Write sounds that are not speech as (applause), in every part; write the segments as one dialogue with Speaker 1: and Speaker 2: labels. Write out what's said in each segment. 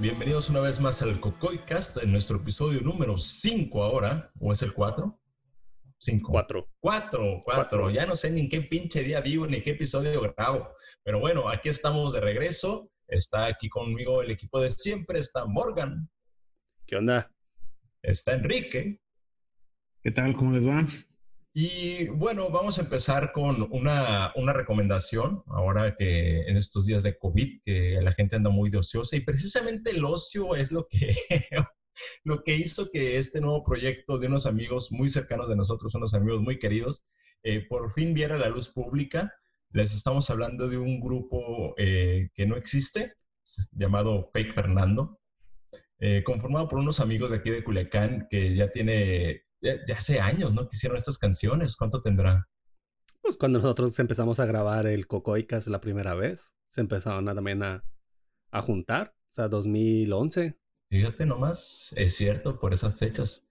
Speaker 1: Bienvenidos una vez más al Cocoy Cast, en nuestro episodio número 5 ahora, ¿o es el 4? 5.
Speaker 2: 4.
Speaker 1: 4, 4. Ya no sé ni en qué pinche día vivo ni qué episodio grabo. Pero bueno, aquí estamos de regreso. Está aquí conmigo el equipo de siempre. Está Morgan.
Speaker 2: ¿Qué onda?
Speaker 1: Está Enrique.
Speaker 3: ¿Qué tal? ¿Cómo les va?
Speaker 1: Y bueno, vamos a empezar con una, una, recomendación, ahora que en estos días de COVID, que la gente anda muy de ociosa, y precisamente el ocio es lo que, (laughs) lo que hizo que este nuevo proyecto de unos amigos muy cercanos de nosotros, unos amigos muy queridos, eh, por fin viera la luz pública. Les estamos hablando de un grupo eh, que no existe, llamado Fake Fernando, eh, conformado por unos amigos de aquí de Culiacán que ya tiene ya, hace años, ¿no? Que hicieron estas canciones. ¿Cuánto tendrán?
Speaker 2: Pues cuando nosotros empezamos a grabar el Cocoicas la primera vez, se empezaron también a, a juntar, o sea, 2011.
Speaker 1: Fíjate nomás, es cierto, por esas fechas.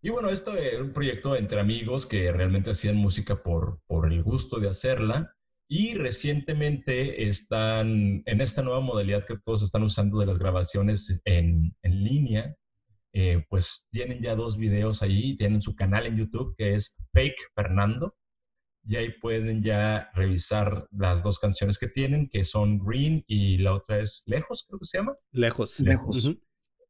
Speaker 1: Y bueno, esto era un proyecto entre amigos que realmente hacían música por, por el gusto de hacerla. Y recientemente están en esta nueva modalidad que todos están usando de las grabaciones en, en línea, eh, pues tienen ya dos videos ahí, tienen su canal en YouTube que es Fake Fernando, y ahí pueden ya revisar las dos canciones que tienen, que son Green y la otra es Lejos, creo que se llama.
Speaker 2: Lejos.
Speaker 3: Lejos.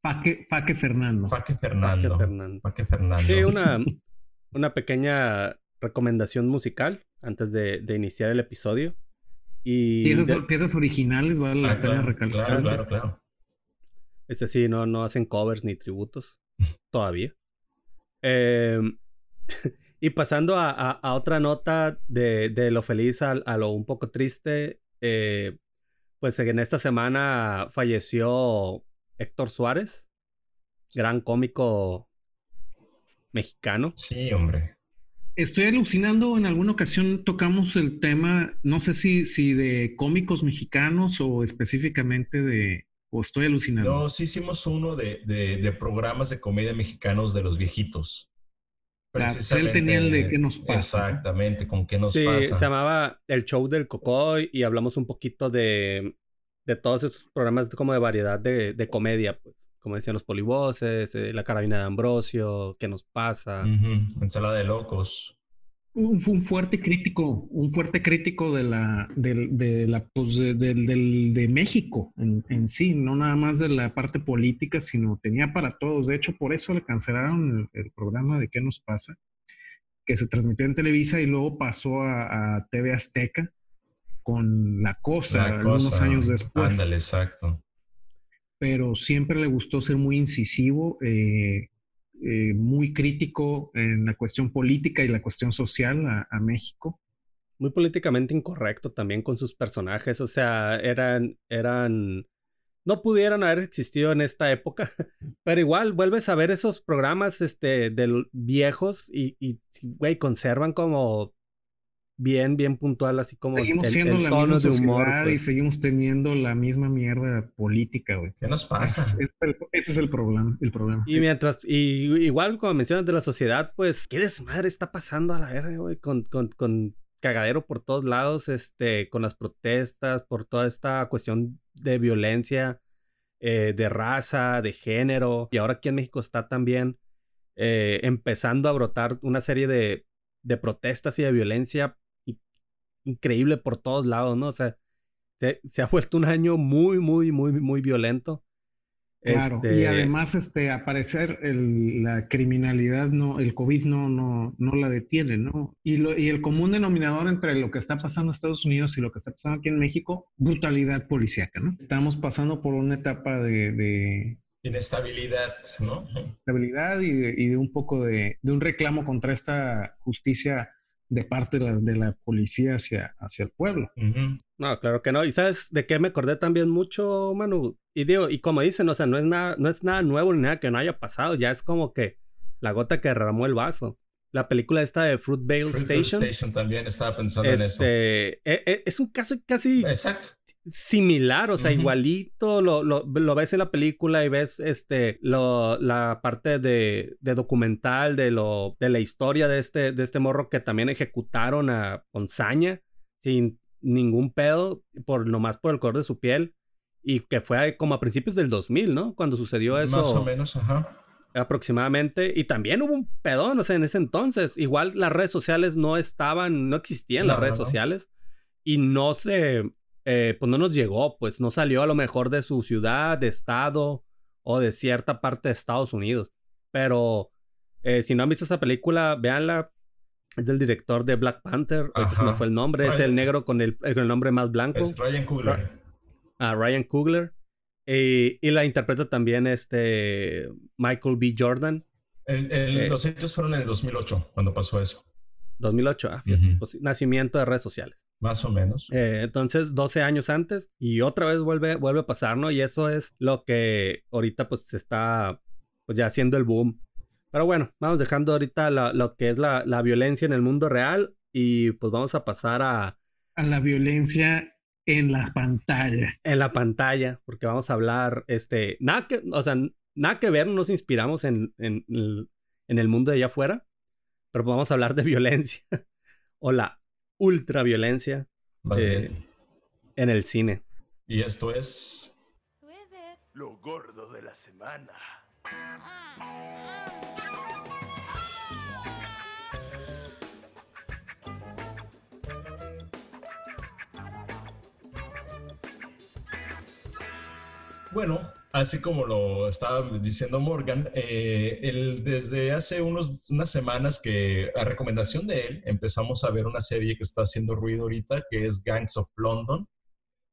Speaker 3: Faque, Fernando.
Speaker 1: Faque Fernando. Faque Fernando.
Speaker 2: Sí, una, (laughs) una pequeña recomendación musical antes de, iniciar el episodio. Y
Speaker 3: piezas, originales, vale la ah, pena recalcar.
Speaker 1: Claro, claro, claro.
Speaker 2: Este sí, no, no hacen covers ni tributos. (laughs) todavía. Em, (laughs) y pasando a, otra nota de, lo feliz a, lo un poco triste, eh, pues en esta semana falleció Héctor Suárez, gran cómico mexicano.
Speaker 1: Sí, hombre.
Speaker 3: Estoy alucinando, en alguna ocasión tocamos el tema, no sé si, si de cómicos mexicanos o específicamente de, ¿O estoy alucinando?
Speaker 1: No, sí hicimos uno de, de, programas de comedia mexicanos de los viejitos.
Speaker 3: Precisamente. él tenía el de qué nos pasa.
Speaker 1: Exactamente, con qué nos
Speaker 2: pasa.
Speaker 1: Sí,
Speaker 2: se llamaba El Show del Cocoy y hablamos un poquito de, de todos estos programas como de variedad de, de comedia, pues. Como decían los polivoces, eh, La Carabina de Ambrosio, ¿Qué nos pasa?
Speaker 1: Ensalada de locos
Speaker 3: un, un, fuerte crítico, un fuerte crítico de la, de, la, pues de, de, México en, en, sí, no nada más de la parte política, sino tenía para todos. De hecho, por eso le cancelaron el, programa de ¿Qué nos pasa? que se transmitió en Televisa y luego pasó a, TV Azteca con La Cosa, unos años después.
Speaker 1: Ándale, exacto.
Speaker 3: Pero siempre le gustó ser muy incisivo. Eh, eh, muy crítico en la cuestión política y la cuestión social a, México.
Speaker 2: Muy políticamente incorrecto también con sus personajes, o sea, eran, eran, no pudieran haber existido en esta época, (laughs) pero igual vuelves a ver esos programas este, de viejos y, y, güey, conservan como bien, bien puntual, así como
Speaker 3: seguimos siendo la misma de humor. Y pues. seguimos teniendo la misma mierda política, güey.
Speaker 1: ¿Qué nos pasa?
Speaker 3: ese es el problema, el problema.
Speaker 2: Y mientras, y igual como mencionas de la sociedad, pues, ¿qué desmadre está pasando a la verga, güey? Con, con, con cagadero por todos lados, este, con las protestas, por toda esta cuestión de violencia, eh, de raza, de género. Y ahora aquí en México está también eh, empezando a brotar una serie de, de protestas y de violencia increíble por todos lados, ¿no? O sea, se, ha vuelto un año muy, muy, muy, muy violento.
Speaker 3: Claro, y este además este, aparecer la criminalidad, no, el COVID no, no, no la detiene, ¿no? Y, lo, y el común denominador entre lo que está pasando en Estados Unidos y lo que está pasando aquí en México, brutalidad policíaca, ¿no? Estamos pasando por una etapa de...
Speaker 1: Inestabilidad, ¿no?
Speaker 3: Estabilidad y de, y de un poco de, de un reclamo contra esta justicia de parte de la, policía hacia, hacia el pueblo.
Speaker 2: No, claro que no. ¿Y sabes de qué me acordé también mucho, Manu? Y digo, y como dicen, o sea, no es nada, no es nada nuevo ni nada que no haya pasado, ya es como que la gota que derramó el vaso. La película esta de Fruitvale Station.
Speaker 1: Station también estaba pensando en eso.
Speaker 2: Este, e, e, es un caso casi
Speaker 1: Exacto
Speaker 2: similar, o sea, igualito, lo, lo, lo, ves en la película y ves este, lo, la parte de, de, documental de, lo, de la historia de este, de este morro que también ejecutaron a, con saña, sin ningún pedo, por, nomás por el color de su piel. Y que fue como a principios del 2000, ¿no? Cuando sucedió eso.
Speaker 1: Más o menos, ajá.
Speaker 2: Aproximadamente. Y también hubo un pedón, o sea, en ese entonces. Igual las redes sociales no estaban, no existían las redes sociales. Y no se, eh, pues no nos llegó, pues no salió a lo mejor de su ciudad, de estado o de cierta parte de Estados Unidos. Pero eh, si no han visto esa película, véanla. Es del director de Black Panther. Ahorita se me fue el nombre. Es el negro con el, con el nombre más blanco.
Speaker 1: Es Ryan Coogler.
Speaker 2: Ah, Ryan Coogler. Y, la interpreta también este Michael B. Jordan.
Speaker 1: Eh, los hechos fueron en el 2008, cuando pasó eso.
Speaker 2: 2008, ah, pues, nacimiento de redes sociales.
Speaker 1: Más o menos.
Speaker 2: Eh, entonces, 12 años antes y otra vez vuelve, vuelve a pasar, ¿no? Y eso es lo que ahorita pues se está pues ya haciendo el boom. Pero bueno, vamos dejando ahorita lo que es la, la, violencia en el mundo real y pues vamos a pasar a...
Speaker 3: A la violencia en la pantalla.
Speaker 2: En la pantalla, porque vamos a hablar, este, nada que, o sea, nada que ver, nos inspiramos en, en, en el mundo de allá afuera, pero vamos a hablar de violencia (laughs) o la ultraviolencia eh, en el cine.
Speaker 1: Y esto es...
Speaker 4: Lo gordo de la semana.
Speaker 1: Bueno, así como lo estaba diciendo Morgan, eh, desde hace unos, unas semanas que a recomendación de él empezamos a ver una serie que está haciendo ruido ahorita, que es Gangs of London.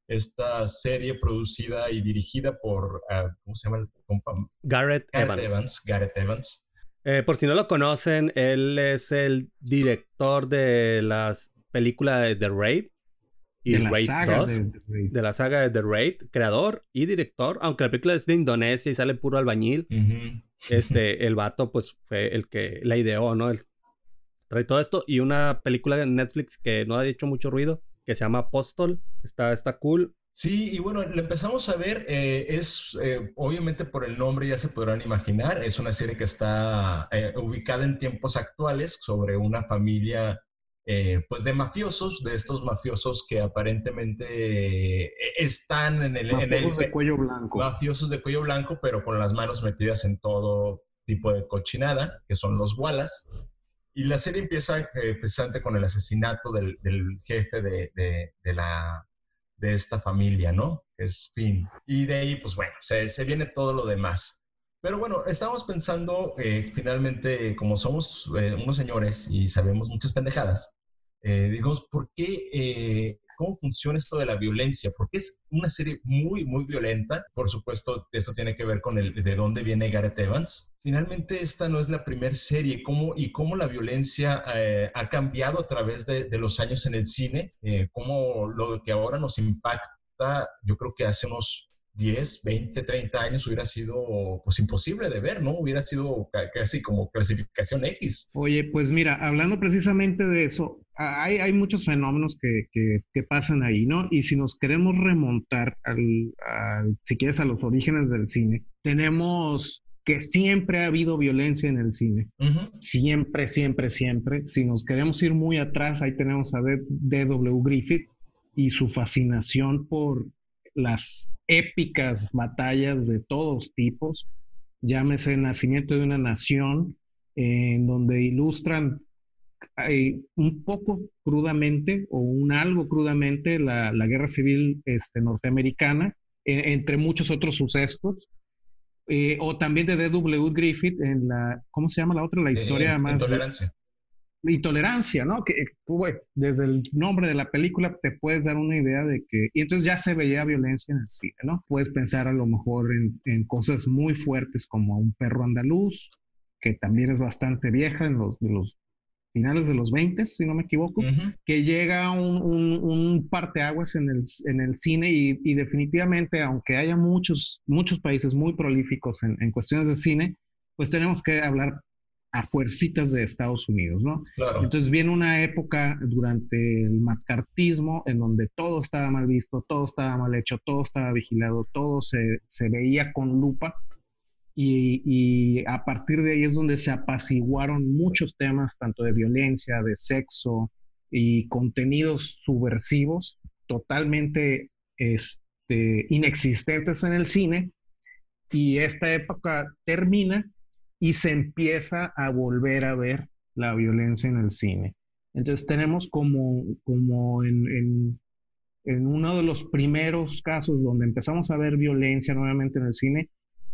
Speaker 1: Esta serie producida y dirigida por, ah, ¿cómo se llama el compa?
Speaker 2: Garrett, Evans.
Speaker 1: Garrett Evans.
Speaker 2: Eh, por si no lo conocen, él es el director de las películas de The Raid y de Raid 2, de, la saga de The Raid, creador y director, aunque la película es de Indonesia y sale puro albañil, este, (laughs) el vato pues fue el que la ideó, ¿no? El, trae todo esto y una película de Netflix que no ha hecho mucho ruido, que se llama Apostol, está, está cool.
Speaker 1: Sí, y bueno, la empezamos a ver, eh, es eh, obviamente por el nombre ya se podrán imaginar, es una serie que está eh, ubicada en tiempos actuales sobre una familia eh, pues de mafiosos, de estos mafiosos que aparentemente eh, están en el...
Speaker 3: Mafiosos de cuello blanco.
Speaker 1: Mafiosos de cuello blanco, pero con las manos metidas en todo tipo de cochinada, que son los Wallace. Y la serie empieza eh, precisamente con el asesinato del, jefe de, de, la, de esta familia, ¿no? Es Finn. Y de ahí, pues bueno, se, se viene todo lo demás. Pero bueno, estamos pensando, finalmente, como somos unos señores y sabemos muchas pendejadas, eh, digamos, ¿por qué, eh, cómo funciona esto de la violencia? Porque es una serie muy, muy violenta. Por supuesto, eso tiene que ver con el de dónde viene Gareth Evans. Finalmente, esta no es la primera serie cómo, y cómo la violencia eh, ha cambiado a través de, los años en el cine, eh, cómo lo que ahora nos impacta, yo creo que hace 10, 20, 30 años hubiera sido pues imposible de ver, ¿no? Hubiera sido casi como clasificación X.
Speaker 3: Oye, pues mira, hablando precisamente de eso, hay, hay muchos fenómenos que, que, pasan ahí, ¿no? Y si nos queremos remontar, al, si quieres, a los orígenes del cine, tenemos que siempre ha habido violencia en el cine. Siempre, siempre, siempre. Si nos queremos ir muy atrás, ahí tenemos a D.W. Griffith y su fascinación por las épicas batallas de todos tipos, llámese Nacimiento de una Nación, en donde ilustran eh, un poco crudamente o un algo crudamente la, guerra civil este, norteamericana, e, entre muchos otros sucesos. Eh, o también de D.W. Griffith en la, ¿cómo se llama la otra? La historia más...
Speaker 1: Intolerancia
Speaker 3: intolerancia, ¿no? Que desde el nombre de la película te puedes dar una idea de que, y entonces ya se veía violencia en el cine, ¿no? Puedes pensar a lo mejor en, cosas muy fuertes como un perro andaluz, que también es bastante vieja en los, los finales de los 20, si no me equivoco, que llega un, un, un, parteaguas en el, en el cine y, y, definitivamente, aunque haya muchos, muchos países muy prolíficos en, en cuestiones de cine, pues tenemos que hablar a fuercitas de Estados Unidos, ¿no? Entonces viene una época durante el macartismo en donde todo estaba mal visto, todo estaba mal hecho, todo estaba vigilado, todo se, veía con lupa. Y, y, a partir de ahí es donde se apaciguaron muchos temas, tanto de violencia, de sexo y contenidos subversivos, totalmente es, este, inexistentes en el cine. Y esta época termina y se empieza a volver a ver la violencia en el cine. Entonces tenemos como, como en, en, en uno de los primeros casos donde empezamos a ver violencia nuevamente en el cine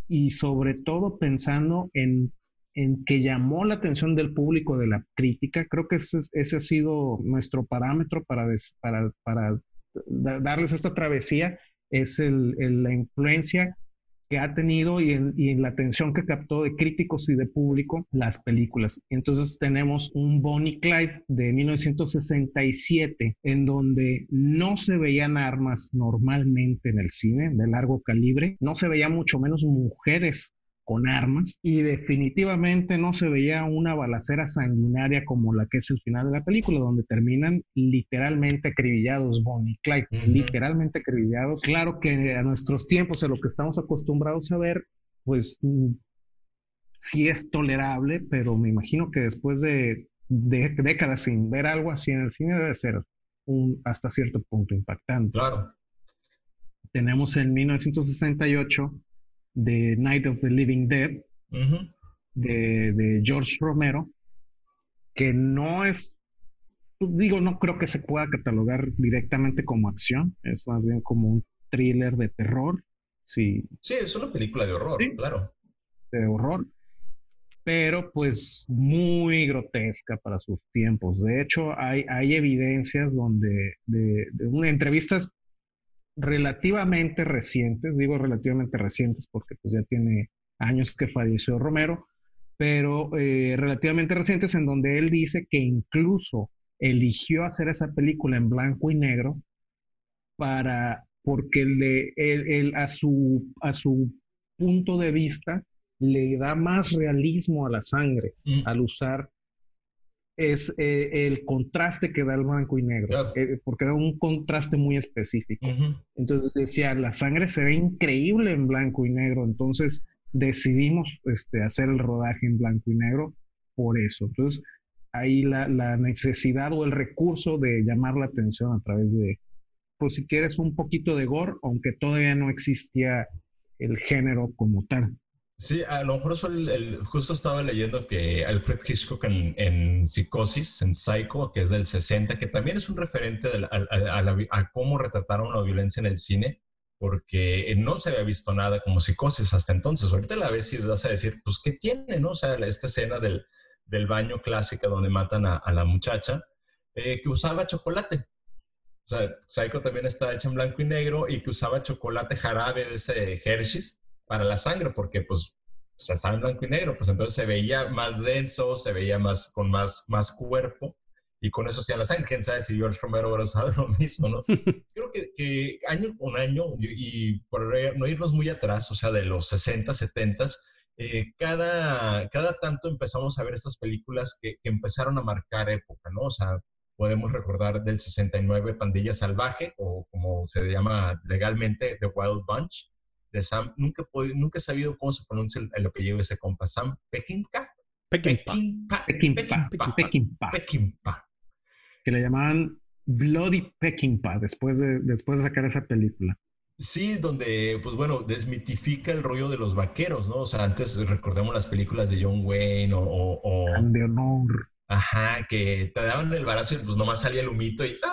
Speaker 3: y sobre todo pensando en, en que llamó la atención del público, de la crítica. Creo que ese, ese ha sido nuestro parámetro para, para, para darles esta travesía, es el, el, la influencia que ha tenido y en, la atención que captó de críticos y de público las películas. Entonces tenemos un Bonnie Clyde de 1967 en donde no se veían armas normalmente en el cine de largo calibre, no se veía mucho menos mujeres con armas y definitivamente no se veía una balacera sanguinaria como la que es el final de la película, donde terminan literalmente acribillados Bonnie y Clyde, literalmente acribillados. Claro que a nuestros tiempos, a lo que estamos acostumbrados a ver, pues mm, sí es tolerable, pero me imagino que después de, décadas sin ver algo así en el cine debe ser un hasta cierto punto impactante.
Speaker 1: Claro.
Speaker 3: Tenemos en 1968 de Night of the Living Dead de, George Romero, que no es, digo, no creo que se pueda catalogar directamente como acción, es más bien como un thriller de terror. Sí,
Speaker 1: sí es una película de horror, claro.
Speaker 3: De horror, pero pues muy grotesca para sus tiempos. De hecho, hay, hay evidencias donde, de, de entrevistas relativamente recientes, digo relativamente recientes porque pues ya tiene años que falleció Romero, pero eh, relativamente recientes en donde él dice que incluso eligió hacer esa película en blanco y negro para porque le, él, a, su, a su punto de vista le da más realismo a la sangre mm. al usar es eh, el contraste que da el blanco y negro, eh, porque da un contraste muy específico. Entonces decía, la sangre se ve increíble en blanco y negro, entonces decidimos este, hacer el rodaje en blanco y negro por eso. Entonces, ahí la, la, necesidad o el recurso de llamar la atención a través de, pues si quieres, un poquito de gore, aunque todavía no existía el género como tal.
Speaker 1: Sí, a lo mejor eso el, justo estaba leyendo que Alfred Hitchcock en, Psicosis, en Psycho, que es del 60, que también es un referente a, cómo retrataron la violencia en el cine, porque no se había visto nada como Psicosis hasta entonces. Ahorita la ves y vas a decir, pues, ¿qué tiene, no? O sea, esta escena del, del baño clásica donde matan a, la muchacha, eh, que usaba chocolate. O sea, Psycho también está hecha en blanco y negro y que usaba chocolate jarabe de ese Hershey's para la sangre, porque pues se estaba en blanco y negro, pues entonces se veía más denso, se veía más, con más, más cuerpo, y con eso hacía la sangre. Quién sabe si George Romero hubiera usado (laughs) lo mismo, ¿no? (laughs) Creo que, que, año con año, y, por no irnos muy atrás, o sea, de los 60, 70, eh, cada, cada tanto empezamos a ver estas películas que, que, empezaron a marcar época, ¿no? O sea, podemos recordar del 69 Pandilla Salvaje, o como se llama legalmente, The Wild Bunch, de Sam, nunca, nunca he sabido cómo se pronuncia el, apellido de ese compa, Sam. Peckinpah.
Speaker 3: Peckinpah. Peckinpah. Que le llamaban Bloody Peckinpah después de, después de sacar esa película.
Speaker 1: Sí, donde, pues bueno, desmitifica el rollo de los vaqueros, ¿no? O sea, antes recordemos las películas de John Wayne o... o,
Speaker 3: de honor.
Speaker 1: Ajá, que te daban el barazo y pues nomás salía el humito y ya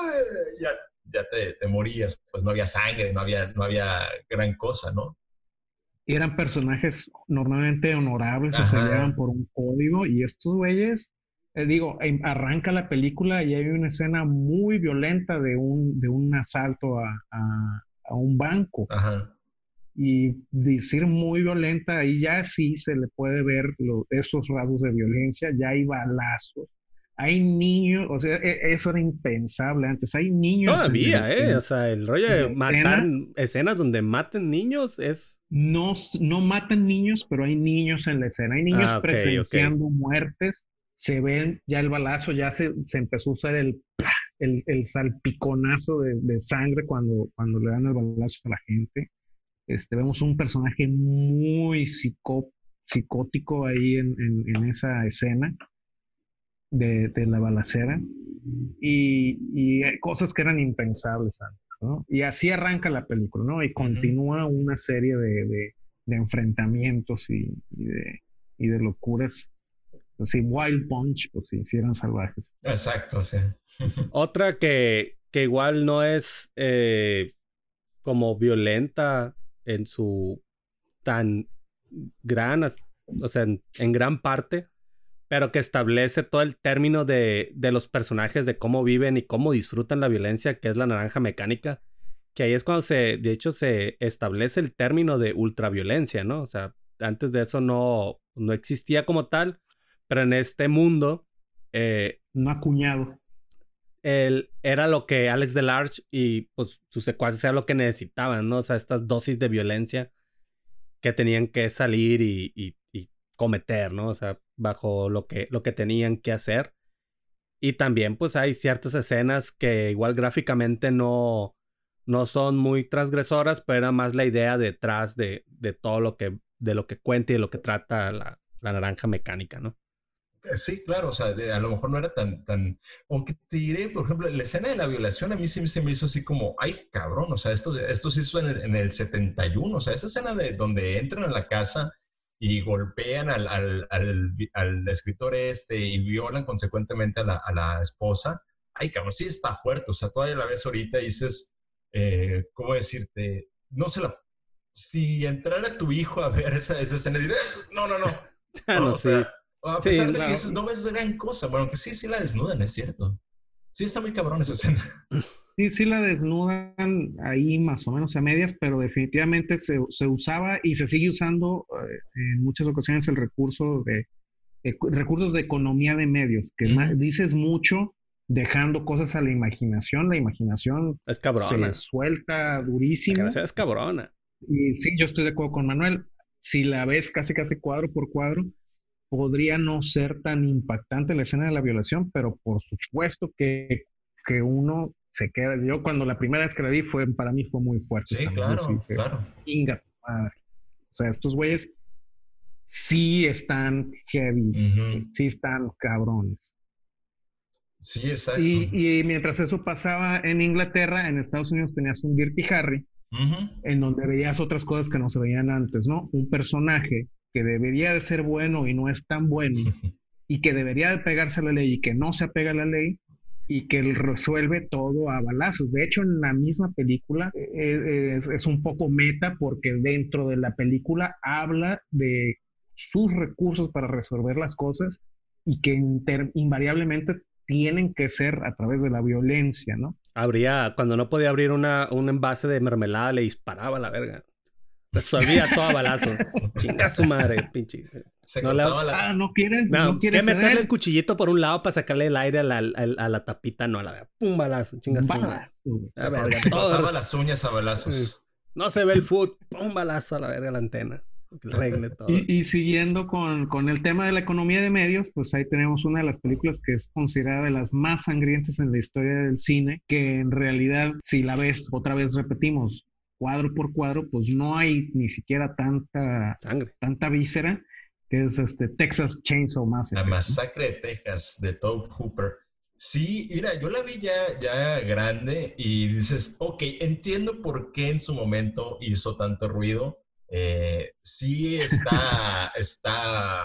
Speaker 1: ya te, morías, pues no había sangre, no había, no había gran cosa, ¿no?
Speaker 3: Eran personajes normalmente honorables, se llevan por un código y estos güeyes, eh, digo, arranca la película y hay una escena muy violenta de un, de un asalto a, a, un banco.
Speaker 1: Ajá.
Speaker 3: Y decir muy violenta, ahí ya sí se le puede ver esos rasgos de violencia, ya hay balazos hay niños, o sea, e, eso era impensable antes. Hay niños.
Speaker 2: Todavía, ¿eh? o sea, el rollo de matar escenas donde maten niños es.
Speaker 3: No, no matan niños, pero hay niños en la escena. Hay niños ah, presenciando muertes. Se ven, ya el balazo, ya se, se empezó a usar el, el, el salpiconazo de, de, sangre cuando, cuando le dan el balazo a la gente. Este, vemos un personaje muy psicótico ahí en, en, en esa escena de, la balacera. y, cosas que eran impensables antes, ¿no? Y así arranca la película, ¿no? Y continúa una serie de, enfrentamientos y, de, y de locuras si Wild Punch, pues si hicieran salvajes.
Speaker 1: Exacto, sí. (laughs)
Speaker 2: Otra que, que igual no es eh, como violenta en su tan gran, o sea, en, gran parte, pero que establece todo el término de, de, los personajes, de cómo viven y cómo disfrutan la violencia, que es la naranja mecánica, que ahí es cuando se, de hecho, se establece el término de ultraviolencia, ¿no? O sea, antes de eso no, no existía como tal, pero en este mundo... Eh,
Speaker 3: no acuñado.
Speaker 2: Él era lo que Alex Delarge y pues sus secuaces era lo que necesitaban, ¿no? O sea, estas dosis de violencia que tenían que salir y, y, cometer, ¿no? O sea, bajo lo que, lo que tenían que hacer. Y también pues hay ciertas escenas que igual gráficamente no, no son muy transgresoras, pero era más la idea detrás de, de todo lo que, de lo que cuenta y de lo que trata la, la naranja mecánica, ¿no?
Speaker 1: Eh, sí, claro, o sea, a lo mejor no era tan, tan, aunque te diré, por ejemplo, la escena de la violación a mí sí se me hizo así como, ay, cabrón, o sea, esto, esto se hizo en el, en el 71, o sea, esa escena de donde entran a la casa y golpean al, al, al, escritor este y violan consecuentemente a la, a la, esposa, ay, cabrón, sí está fuerte, o sea, todavía la ves ahorita y dices, eh, ¿cómo decirte? No se la... Si entrara tu hijo a ver esa, esa escena, diría, no, no, no. (laughs) no,
Speaker 2: no sé.
Speaker 1: A pesar de que no ves gran cosa. Bueno, que sí, sí la desnudan, es cierto. Sí está muy cabrón esa escena. (laughs)
Speaker 3: Sí, sí la desnudan ahí más o menos a medias, pero definitivamente se, se usaba y se sigue usando eh, en muchas ocasiones el recurso de eh, recursos de economía de medios, que dices mucho dejando cosas a la imaginación. La imaginación
Speaker 2: es cabrona.
Speaker 3: se suelta durísimo.
Speaker 2: La es cabrona.
Speaker 3: Y sí, yo estoy de acuerdo con Manuel. Si la ves casi casi cuadro por cuadro, podría no ser tan impactante la escena de la violación, pero por supuesto que, que uno se queda. Yo cuando la primera vez que la vi fue, para mí fue muy fuerte.
Speaker 1: Sí, claro, claro.
Speaker 3: Inga, madre. O sea, estos güeyes sí están heavy, sí están cabrones.
Speaker 1: Sí, exacto.
Speaker 3: Y, y, mientras eso pasaba en Inglaterra, en Estados Unidos tenías un Dirty Harry, en donde veías otras cosas que no se veían antes, ¿no? Un personaje que debería de ser bueno y no es tan bueno, (laughs) y que debería de pegarse a la ley y que no se apega a la ley, y que él resuelve todo a balazos. De hecho, en la misma película eh, eh, es, un poco meta porque dentro de la película habla de sus recursos para resolver las cosas y que invariablemente tienen que ser a través de la violencia, ¿no?
Speaker 2: Habría, cuando no podía abrir una, un envase de mermelada, le disparaba a la verga. Resolvía todo a balazo. (laughs) Chinga su madre, pinche.
Speaker 3: No, ah, no quieres, no, no quieres
Speaker 2: meterle el cuchillito por un lado para sacarle el aire a la, a, la tapita, no, a la verdad. Pum, balazo, chinga su madre.
Speaker 1: Se cortaba las uñas a balazos.
Speaker 2: No se ve el foot, pum, balazo a la verga la antena. Regle todo.
Speaker 3: Y, y, siguiendo con, con el tema de la economía de medios, pues ahí tenemos una de las películas que es considerada de las más sangrientas en la historia del cine, que en realidad, si la ves, otra vez repetimos, cuadro por cuadro, pues no hay ni siquiera tanta
Speaker 2: sangre,
Speaker 3: tanta víscera, que es este Texas Chainsaw Massacre.
Speaker 1: La masacre de Texas de Tobe Hooper. Sí, mira, yo la vi ya, ya grande y dices, ok, entiendo por qué en su momento hizo tanto ruido. Eh, sí está, (laughs) está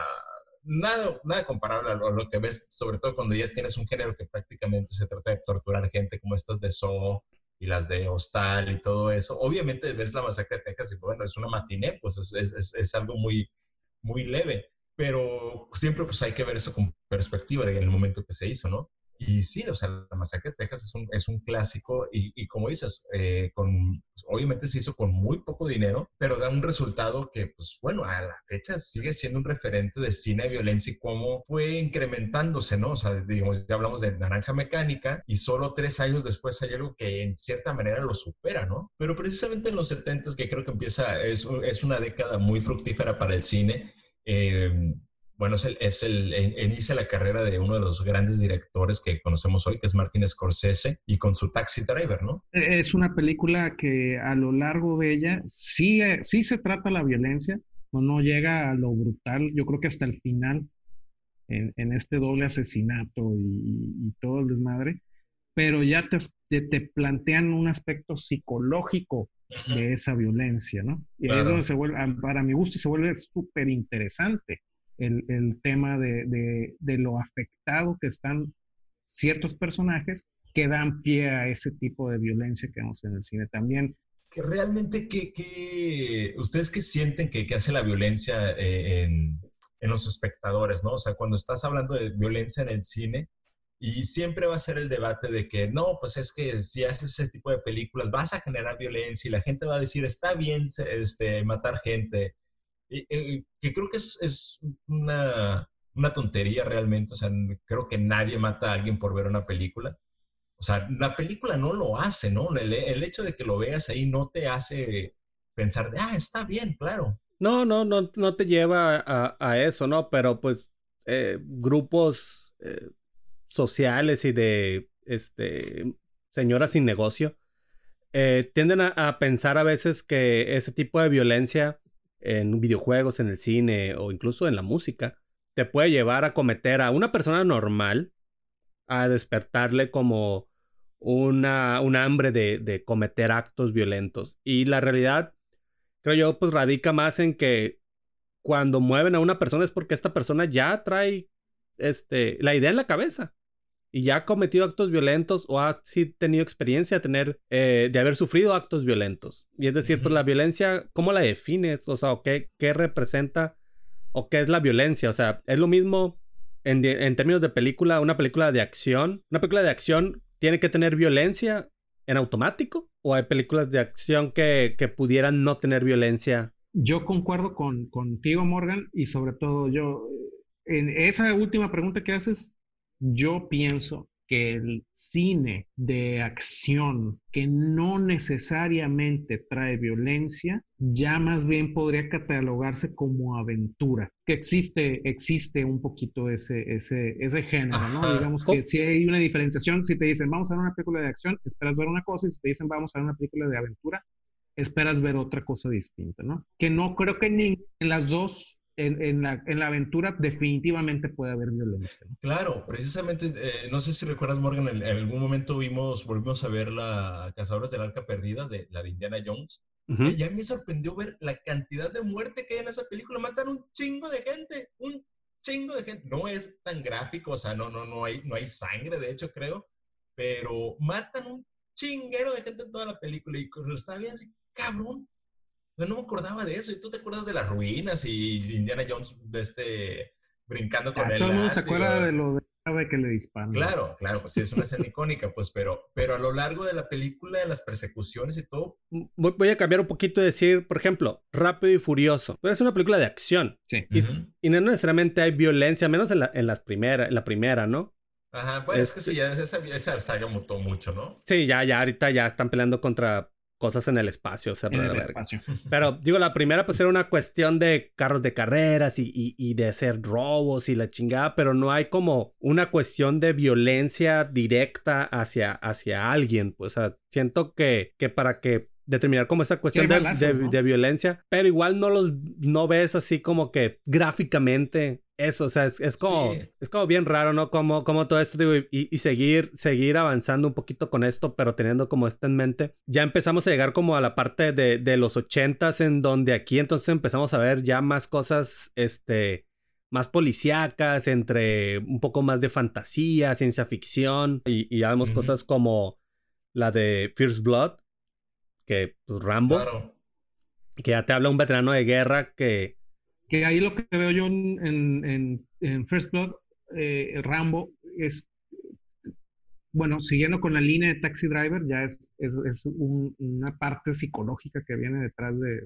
Speaker 1: nada, nada comparable a lo, que ves, sobre todo cuando ya tienes un género que prácticamente se trata de torturar gente como estas de Saw y las de Hostal y todo eso. Obviamente ves la masacre de Texas y bueno, es una matiné, pues es, es, es, algo muy, muy leve, pero siempre pues hay que ver eso con perspectiva de en el momento que se hizo, ¿no? Y sí, o sea, la masacre de Texas es un, es un clásico y, y como dices, eh, con, pues, obviamente se hizo con muy poco dinero, pero da un resultado que, pues bueno, a la fecha sigue siendo un referente de cine de violencia y cómo fue incrementándose, ¿no? O sea, digamos, ya hablamos de Naranja Mecánica y solo tres años después hay algo que en cierta manera lo supera, ¿no? Pero precisamente en los 70 que creo que empieza, es, es una década muy fructífera para el cine. Eh, bueno, es el, es el, inicia la carrera de uno de los grandes directores que conocemos hoy, que es Martin Scorsese, y con su Taxi Driver, ¿no?
Speaker 3: Es una película que a lo largo de ella sí, sí se trata la violencia, no, no llega a lo brutal, yo creo que hasta el final, en, este doble asesinato y, todo el desmadre, pero ya te, te, plantean un aspecto psicológico de esa violencia, ¿no? Y ahí es donde se vuelve, para mi gusto, se vuelve súper interesante el, el, tema de, de, de, lo afectado que están ciertos personajes que dan pie a ese tipo de violencia que vemos en el cine. También
Speaker 1: que realmente, ¿qué, ustedes qué sienten que, que hace la violencia eh, en, en, los espectadores, ¿no? O sea, cuando estás hablando de violencia en el cine, y siempre va a ser el debate de que no, pues es que si haces ese tipo de películas vas a generar violencia y la gente va a decir, está bien este, matar gente. Y, que creo que es, es una, una tontería realmente, o sea, creo que nadie mata a alguien por ver una película. O sea, la película no lo hace, ¿no? El, hecho de que lo veas ahí no te hace pensar, ah, está bien, claro.
Speaker 2: No, no, no, no te lleva a, eso, ¿no? Pero pues eh, grupos eh, sociales y de este, señoras sin negocio eh, tienden a, pensar a veces que ese tipo de violencia en videojuegos, en el cine o incluso en la música te puede llevar a cometer a una persona normal, a despertarle como una, un hambre de, de, cometer actos violentos. Y la realidad, creo yo, pues radica más en que cuando mueven a una persona es porque esta persona ya trae este, la idea en la cabeza y ya ha cometido actos violentos o ha tenido experiencia de, tener, eh, de haber sufrido actos violentos. Y es decir, pues la violencia, ¿cómo la defines? O sea, ¿qué, qué representa o qué es la violencia? O sea, es lo mismo en, en términos de película, una película de acción. Una película de acción tiene que tener violencia en automático? ¿O hay películas de acción que, que pudieran no tener violencia?
Speaker 3: Yo concuerdo con, contigo, Morgan, y sobre todo yo, en esa última pregunta que haces, yo pienso que el cine de acción que no necesariamente trae violencia, ya más bien podría catalogarse como aventura, que existe, existe un poquito ese, ese, ese género, ¿no? Digamos que si hay una diferenciación, si te dicen vamos a ver una película de acción, esperas ver una cosa, y si te dicen vamos a ver una película de aventura, esperas ver otra cosa distinta, ¿no? Que no creo que ni en las dos en, la, en, la, aventura definitivamente puede haber violencia.
Speaker 1: Claro, precisamente, eh, no sé si recuerdas, Morgan, en, algún momento vimos, volvimos a ver la Cazadores del Arca Perdida, de la de Indiana Jones. Y ya me sorprendió ver la cantidad de muerte que hay en esa película. Matan un chingo de gente, un chingo de gente. No es tan gráfico, o sea, no, no, no, hay, no hay sangre, de hecho, creo. Pero matan un chinguero de gente en toda la película. Y está bien así, cabrón, no, no me acordaba de eso. ¿Y tú te acuerdas de las ruinas y Indiana Jones este, brincando con él?
Speaker 3: Todo el mundo se acuerda de lo de que le disparan.
Speaker 1: Claro, claro, pues sí, es una (laughs) escena icónica, pues, pero, pero a lo largo de la película, de las persecuciones y todo.
Speaker 2: Voy a cambiar un poquito y decir, por ejemplo, Rápido y Furioso. Pero es una película de acción.
Speaker 3: Sí.
Speaker 2: Y, no necesariamente hay violencia, menos en la, en las primera, en la primera, ¿no?
Speaker 1: Ajá, pues es, que sí, este ya esa, esa saga mutó mucho, ¿no?
Speaker 2: Sí, ya, ya, ahorita ya están peleando contra cosas en el espacio, o sea, en el espacio. (laughs) Pero digo, la primera pues era una cuestión de carros de carreras y, y, de hacer robos y la chingada, pero no hay como una cuestión de violencia directa hacia, hacia alguien. Pues, o sea, siento que, que para que determinar como esa cuestión de, de, violencia, pero igual no los no ves así como que gráficamente eso, o sea, es, es como, es como bien raro, ¿no? Como, como todo esto, digo, y, y, seguir, seguir avanzando un poquito con esto, pero teniendo como esto en mente. Ya empezamos a llegar como a la parte de, de los ochentas, en donde aquí entonces empezamos a ver ya más cosas, este, más policíacas, entre un poco más de fantasía, ciencia ficción, y, ya vemos cosas como la de First Blood, que pues, Rambo, claro. que ya te habla un veterano de guerra que
Speaker 3: que ahí lo que veo yo en, First Blood, eh, Rambo, es, bueno, siguiendo con la línea de Taxi Driver, ya es, es, una parte psicológica que viene detrás de,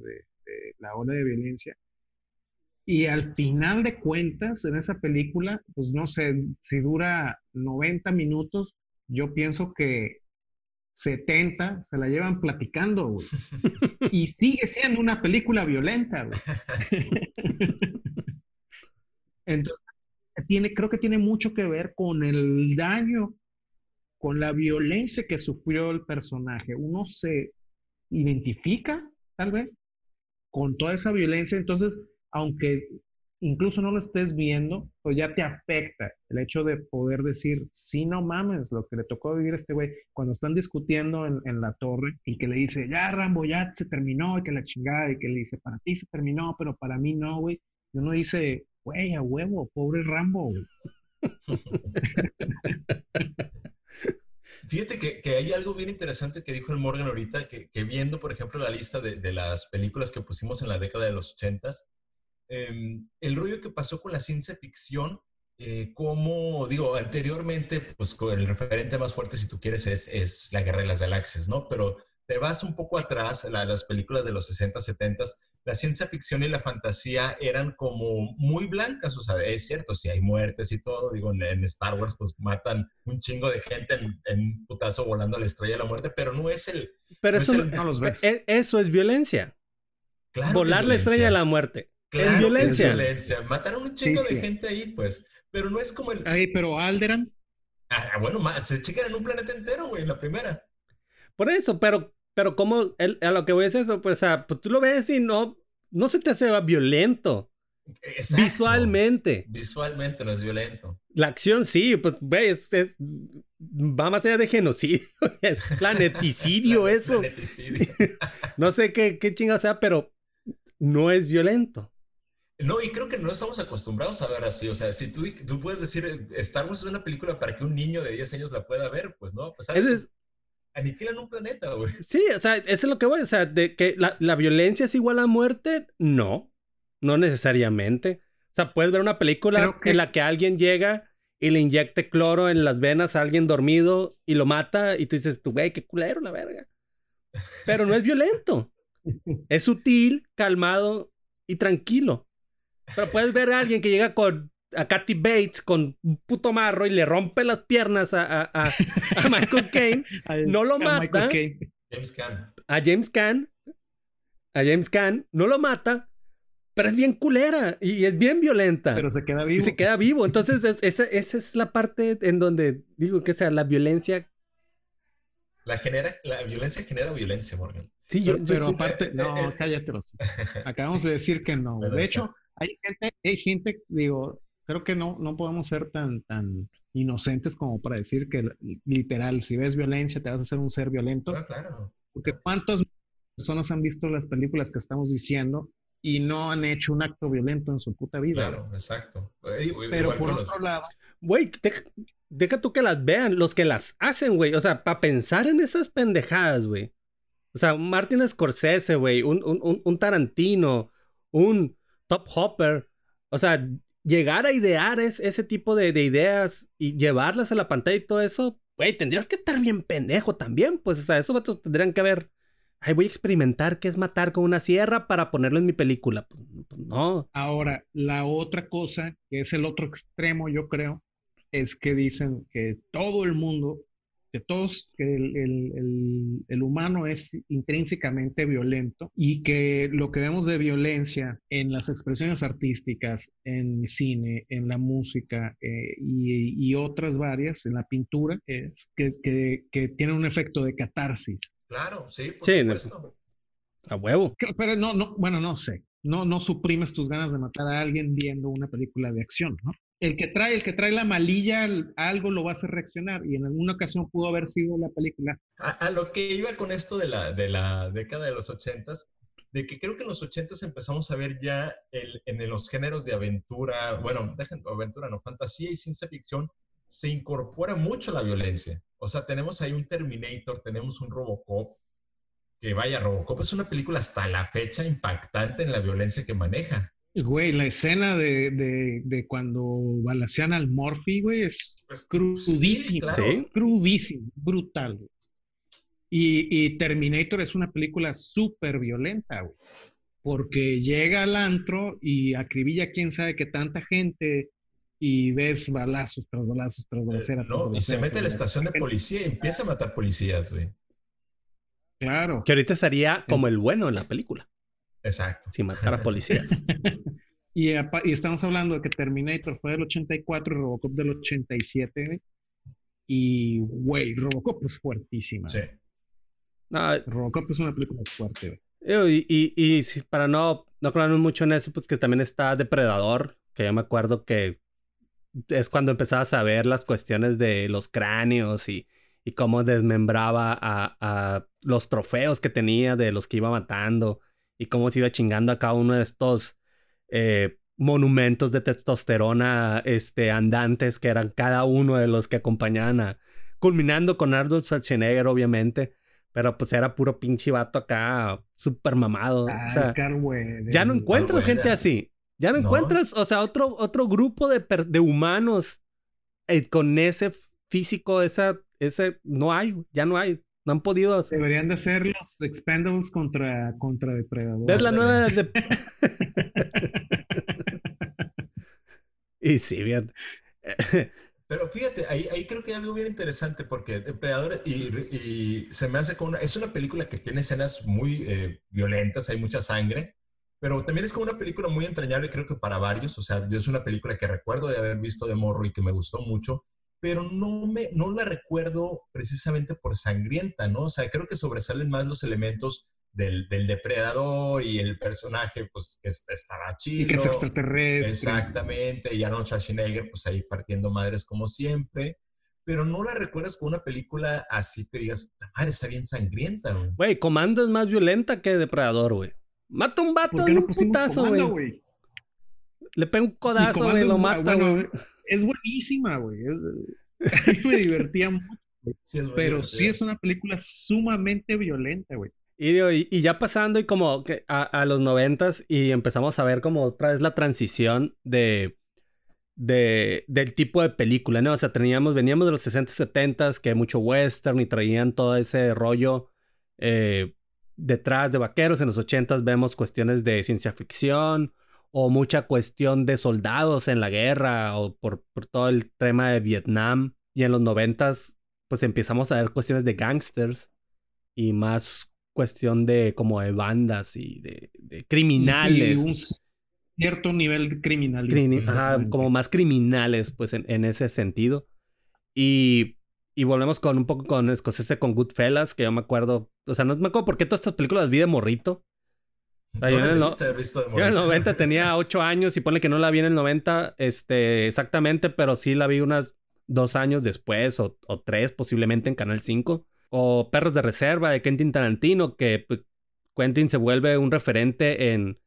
Speaker 3: la ola de violencia. Y al final de cuentas, en esa película, pues no sé, si dura 90 minutos, yo pienso que 70 se la llevan platicando, güey. (laughs) Y sigue siendo una película violenta, güey. (laughs) Entonces, tiene, creo que tiene mucho que ver con el daño, con la violencia que sufrió el personaje. Uno se identifica, tal vez, con toda esa violencia. Entonces, aunque incluso no lo estés viendo, pues ya te afecta el hecho de poder decir, sí, no mames, lo que le tocó vivir a este güey, cuando están discutiendo en, en, la torre y que le dice, ya Rambo, ya se terminó, y que la chingada, y que le dice, para ti se terminó, pero para mí no, güey. Y uno dice, güey, a huevo, pobre Rambo. (laughs)
Speaker 1: Fíjate que, que, hay algo bien interesante que dijo el Morgan ahorita, que, que viendo, por ejemplo, la lista de, de, las películas que pusimos en la década de los ochentas, eh, el rollo que pasó con la ciencia ficción, eh, como digo, anteriormente, pues el referente más fuerte, si tú quieres, es, es la Guerra de las Galaxias, ¿no? Pero te vas un poco atrás, la, las películas de los 60, 70, la ciencia ficción y la fantasía eran como muy blancas, o sea, es cierto, si hay muertes y todo, digo, en, en Star Wars pues matan un chingo de gente en, en, putazo volando a la estrella de la muerte, pero no es el...
Speaker 2: Pero
Speaker 1: no
Speaker 2: eso,
Speaker 1: es el,
Speaker 2: no los ves. E, eso es violencia.
Speaker 1: Claro
Speaker 2: Volar la estrella de la muerte.
Speaker 1: Claro
Speaker 2: es violencia.
Speaker 1: Es violencia. Mataron un chingo sí, de gente ahí, pues, pero no es como el...
Speaker 3: Ay, pero Alderan...
Speaker 1: Ah, bueno, se checan en un planeta entero, güey, en la primera.
Speaker 2: Por eso, pero pero como el, a lo que voy es eso, pues, a, pues tú lo ves y no, no se te hace violento.
Speaker 1: Exacto.
Speaker 2: Visualmente.
Speaker 1: Visualmente no es violento.
Speaker 2: La acción sí, pues, güey, es, es, va más allá de genocidio, (laughs) es planeticidio (laughs) eso.
Speaker 1: Planeticidio. (laughs)
Speaker 2: no sé qué, qué chingado sea, pero no es violento.
Speaker 1: No, y creo que no estamos acostumbrados a ver así. O sea, si tú, tú puedes decir, Star Wars es una película para que un niño de 10 años la pueda ver, pues no. Pues,
Speaker 2: Ese es,
Speaker 1: aniquilan un planeta, güey.
Speaker 2: Sí, o sea, eso es lo que voy. O sea, de que la, la, violencia es igual a muerte, no. No necesariamente. O sea, puedes ver una película que... en la que alguien llega y le inyecte cloro en las venas a alguien dormido y lo mata y tú dices, tú, güey, qué culero la verga. Pero no es violento. (laughs) es sutil, calmado y tranquilo. Pero puedes ver a alguien que llega con a Kathy Bates con un puto marro y le rompe las piernas a, a, a, a Michael Caine, (laughs) no lo mata.
Speaker 1: James Caan.
Speaker 2: A James Caan. A James Caan, no lo mata, pero es bien culera y es bien violenta.
Speaker 3: Pero se queda vivo.
Speaker 2: Y se queda vivo. Entonces, es, esa, esa, es la parte en donde digo que sea la violencia.
Speaker 1: La, genera, la violencia genera violencia, Morgan.
Speaker 3: Sí, yo, pero, yo pero sí. aparte, no, cállate. (laughs) Acabamos de decir que no. de hecho, hay gente, hay gente, digo, creo que no, no podemos ser tan, tan inocentes como para decir que literal, si ves violencia, te vas a hacer un ser violento.
Speaker 1: Ah, claro.
Speaker 3: Porque cuántas personas han visto las películas que estamos diciendo y no han hecho un acto violento en su puta vida.
Speaker 1: Claro, exacto.
Speaker 3: Pero por otro los... lado...
Speaker 2: Güey, deja, deja, tú que las vean, los que las hacen, güey. O sea, para pensar en esas pendejadas, güey. O sea, un Martin Scorsese, güey, un, un, un Tarantino, un Top Hopper. O sea, llegar a idear es, ese tipo de, de, ideas y llevarlas a la pantalla y todo eso, güey, tendrías que estar bien pendejo también. Pues, o sea, esos vatos tendrían que haber. Ay, voy a experimentar qué es matar con una sierra para ponerlo en mi película. Pues, pues no.
Speaker 3: Ahora, la otra cosa, que es el otro extremo, yo creo, es que dicen que todo el mundo que todos, que el, el, el, el, humano es intrínsecamente violento y que lo que vemos de violencia en las expresiones artísticas, en el cine, en la música eh, y, y, otras varias, en la pintura, es que, que, que tiene un efecto de catarsis.
Speaker 1: Claro, sí, por
Speaker 2: sí,
Speaker 1: supuesto.
Speaker 2: A huevo.
Speaker 3: Pero no, no, bueno, no sé. No, no suprimes tus ganas de matar a alguien viendo una película de acción, ¿no? El que trae, el que trae la malilla, algo lo va a hacer reaccionar. Y en alguna ocasión pudo haber sido la película.
Speaker 1: A, lo que iba con esto de la, de la década de los ochentas, de que creo que en los ochentas empezamos a ver ya en los géneros de aventura, bueno, dejen aventura, no, fantasía y ciencia ficción, se incorpora mucho la violencia. O sea, tenemos ahí un Terminator, tenemos un Robocop, que vaya, Robocop es una película hasta la fecha impactante en la violencia que maneja.
Speaker 3: Güey, la escena de, de, de cuando balacean al Morphy, güey, es
Speaker 1: Pues,
Speaker 3: crudísima.
Speaker 1: sí, claro.
Speaker 3: Es crudísimo, brutal. güey. Y, y Terminator es una película súper violenta, güey. Porque llega al antro y acribilla quién sabe qué tanta gente y ves balazos tras balazos tras
Speaker 1: Eh,
Speaker 3: balacera. tras
Speaker 1: no, y se mete a la estación de policía y empieza a matar policías, güey.
Speaker 3: Claro.
Speaker 2: Que ahorita estaría como el bueno en la película,
Speaker 1: Exacto.
Speaker 2: sin matar a policías. (laughs)
Speaker 3: Y, estamos hablando de que Terminator fue del 84 y Robocop del 87. güey. Y, güey, Robocop es fuertísima.
Speaker 1: Sí.
Speaker 2: No,
Speaker 3: Robocop es una película fuerte. güey.
Speaker 2: Y, y, y para no, no mucho en eso, pues que también está Depredador, que yo me acuerdo que es cuando empezabas a ver las cuestiones de los cráneos y, y cómo desmembraba a, a, los trofeos que tenía de los que iba matando y cómo se iba chingando a cada uno de estos eh, monumentos de testosterona este, andantes que eran cada uno de los que acompañaban a... Culminando con Arnold Schwarzenegger, obviamente. Pero pues era puro pinche vato acá, súper mamado. o sea, ya no encuentras gente así. Ya no, encuentras, o sea, otro, otro grupo de, de humanos eh, con ese físico, esa, ese, no hay, ya no hay. No han podido
Speaker 3: hacer. Deberían de ser los Expendables contra, contra Depredador.
Speaker 2: Es la nueva de... (laughs) y sí, bien. (laughs)
Speaker 1: Pero fíjate, ahí, ahí creo que hay algo bien interesante porque Depredador y, y se me hace como una... Es una película que tiene escenas muy eh, violentas, hay mucha sangre, pero también es como una película muy entrañable, creo que para varios. O sea, yo es una película que recuerdo de haber visto de morro y que me gustó mucho, pero no, me, no la recuerdo precisamente por sangrienta, ¿no? O sea, creo que sobresalen más los elementos del, del depredador y el personaje, pues, que estaba chido. Y que
Speaker 3: es extraterrestre.
Speaker 1: Exactamente, y Arnold Schwarzenegger, pues, ahí partiendo madres como siempre. Pero no la recuerdas con una película así que digas, madre, está bien sangrienta, güey.
Speaker 2: Güey, Comando es más violenta que Depredador, güy. Mata un vato de un putazo, güey. Le pega un codazo, güey, lo mata, güey.
Speaker 3: Es buenísima, güey. (laughs) A mí me divertía mucho. pero sí es una película sumamente violenta, güey.
Speaker 2: Y, y, ya pasando y como que a, los noventas y empezamos a ver como otra vez la transición de, de, del tipo de película, ¿no? O sea, teníamos, veníamos de los 60 70 que mucho western y traían todo ese rollo eh, detrás de vaqueros. En los 80 vemos cuestiones de ciencia ficción o mucha cuestión de soldados en la guerra o por, por todo el tema de Vietnam. Y en los 90 pues empezamos a ver cuestiones de gangsters y más cuestión de como de bandas y de, criminales.
Speaker 3: un cierto nivel de criminalidad.
Speaker 2: como más criminales, pues en, en, ese sentido. Y, y volvemos con un poco con Escocese con Goodfellas, que yo me acuerdo, o sea, no me acuerdo por qué todas estas películas las vi de morrito. Yo, en el, yo, en el, 90 tenía 8 años y pone que no la vi en el 90 este, exactamente, pero sí la vi unas dos años después o, o tres posiblemente en Canal 5 o Perros de Reserva de Quentin Tarantino, que pues, Quentin se vuelve un referente en,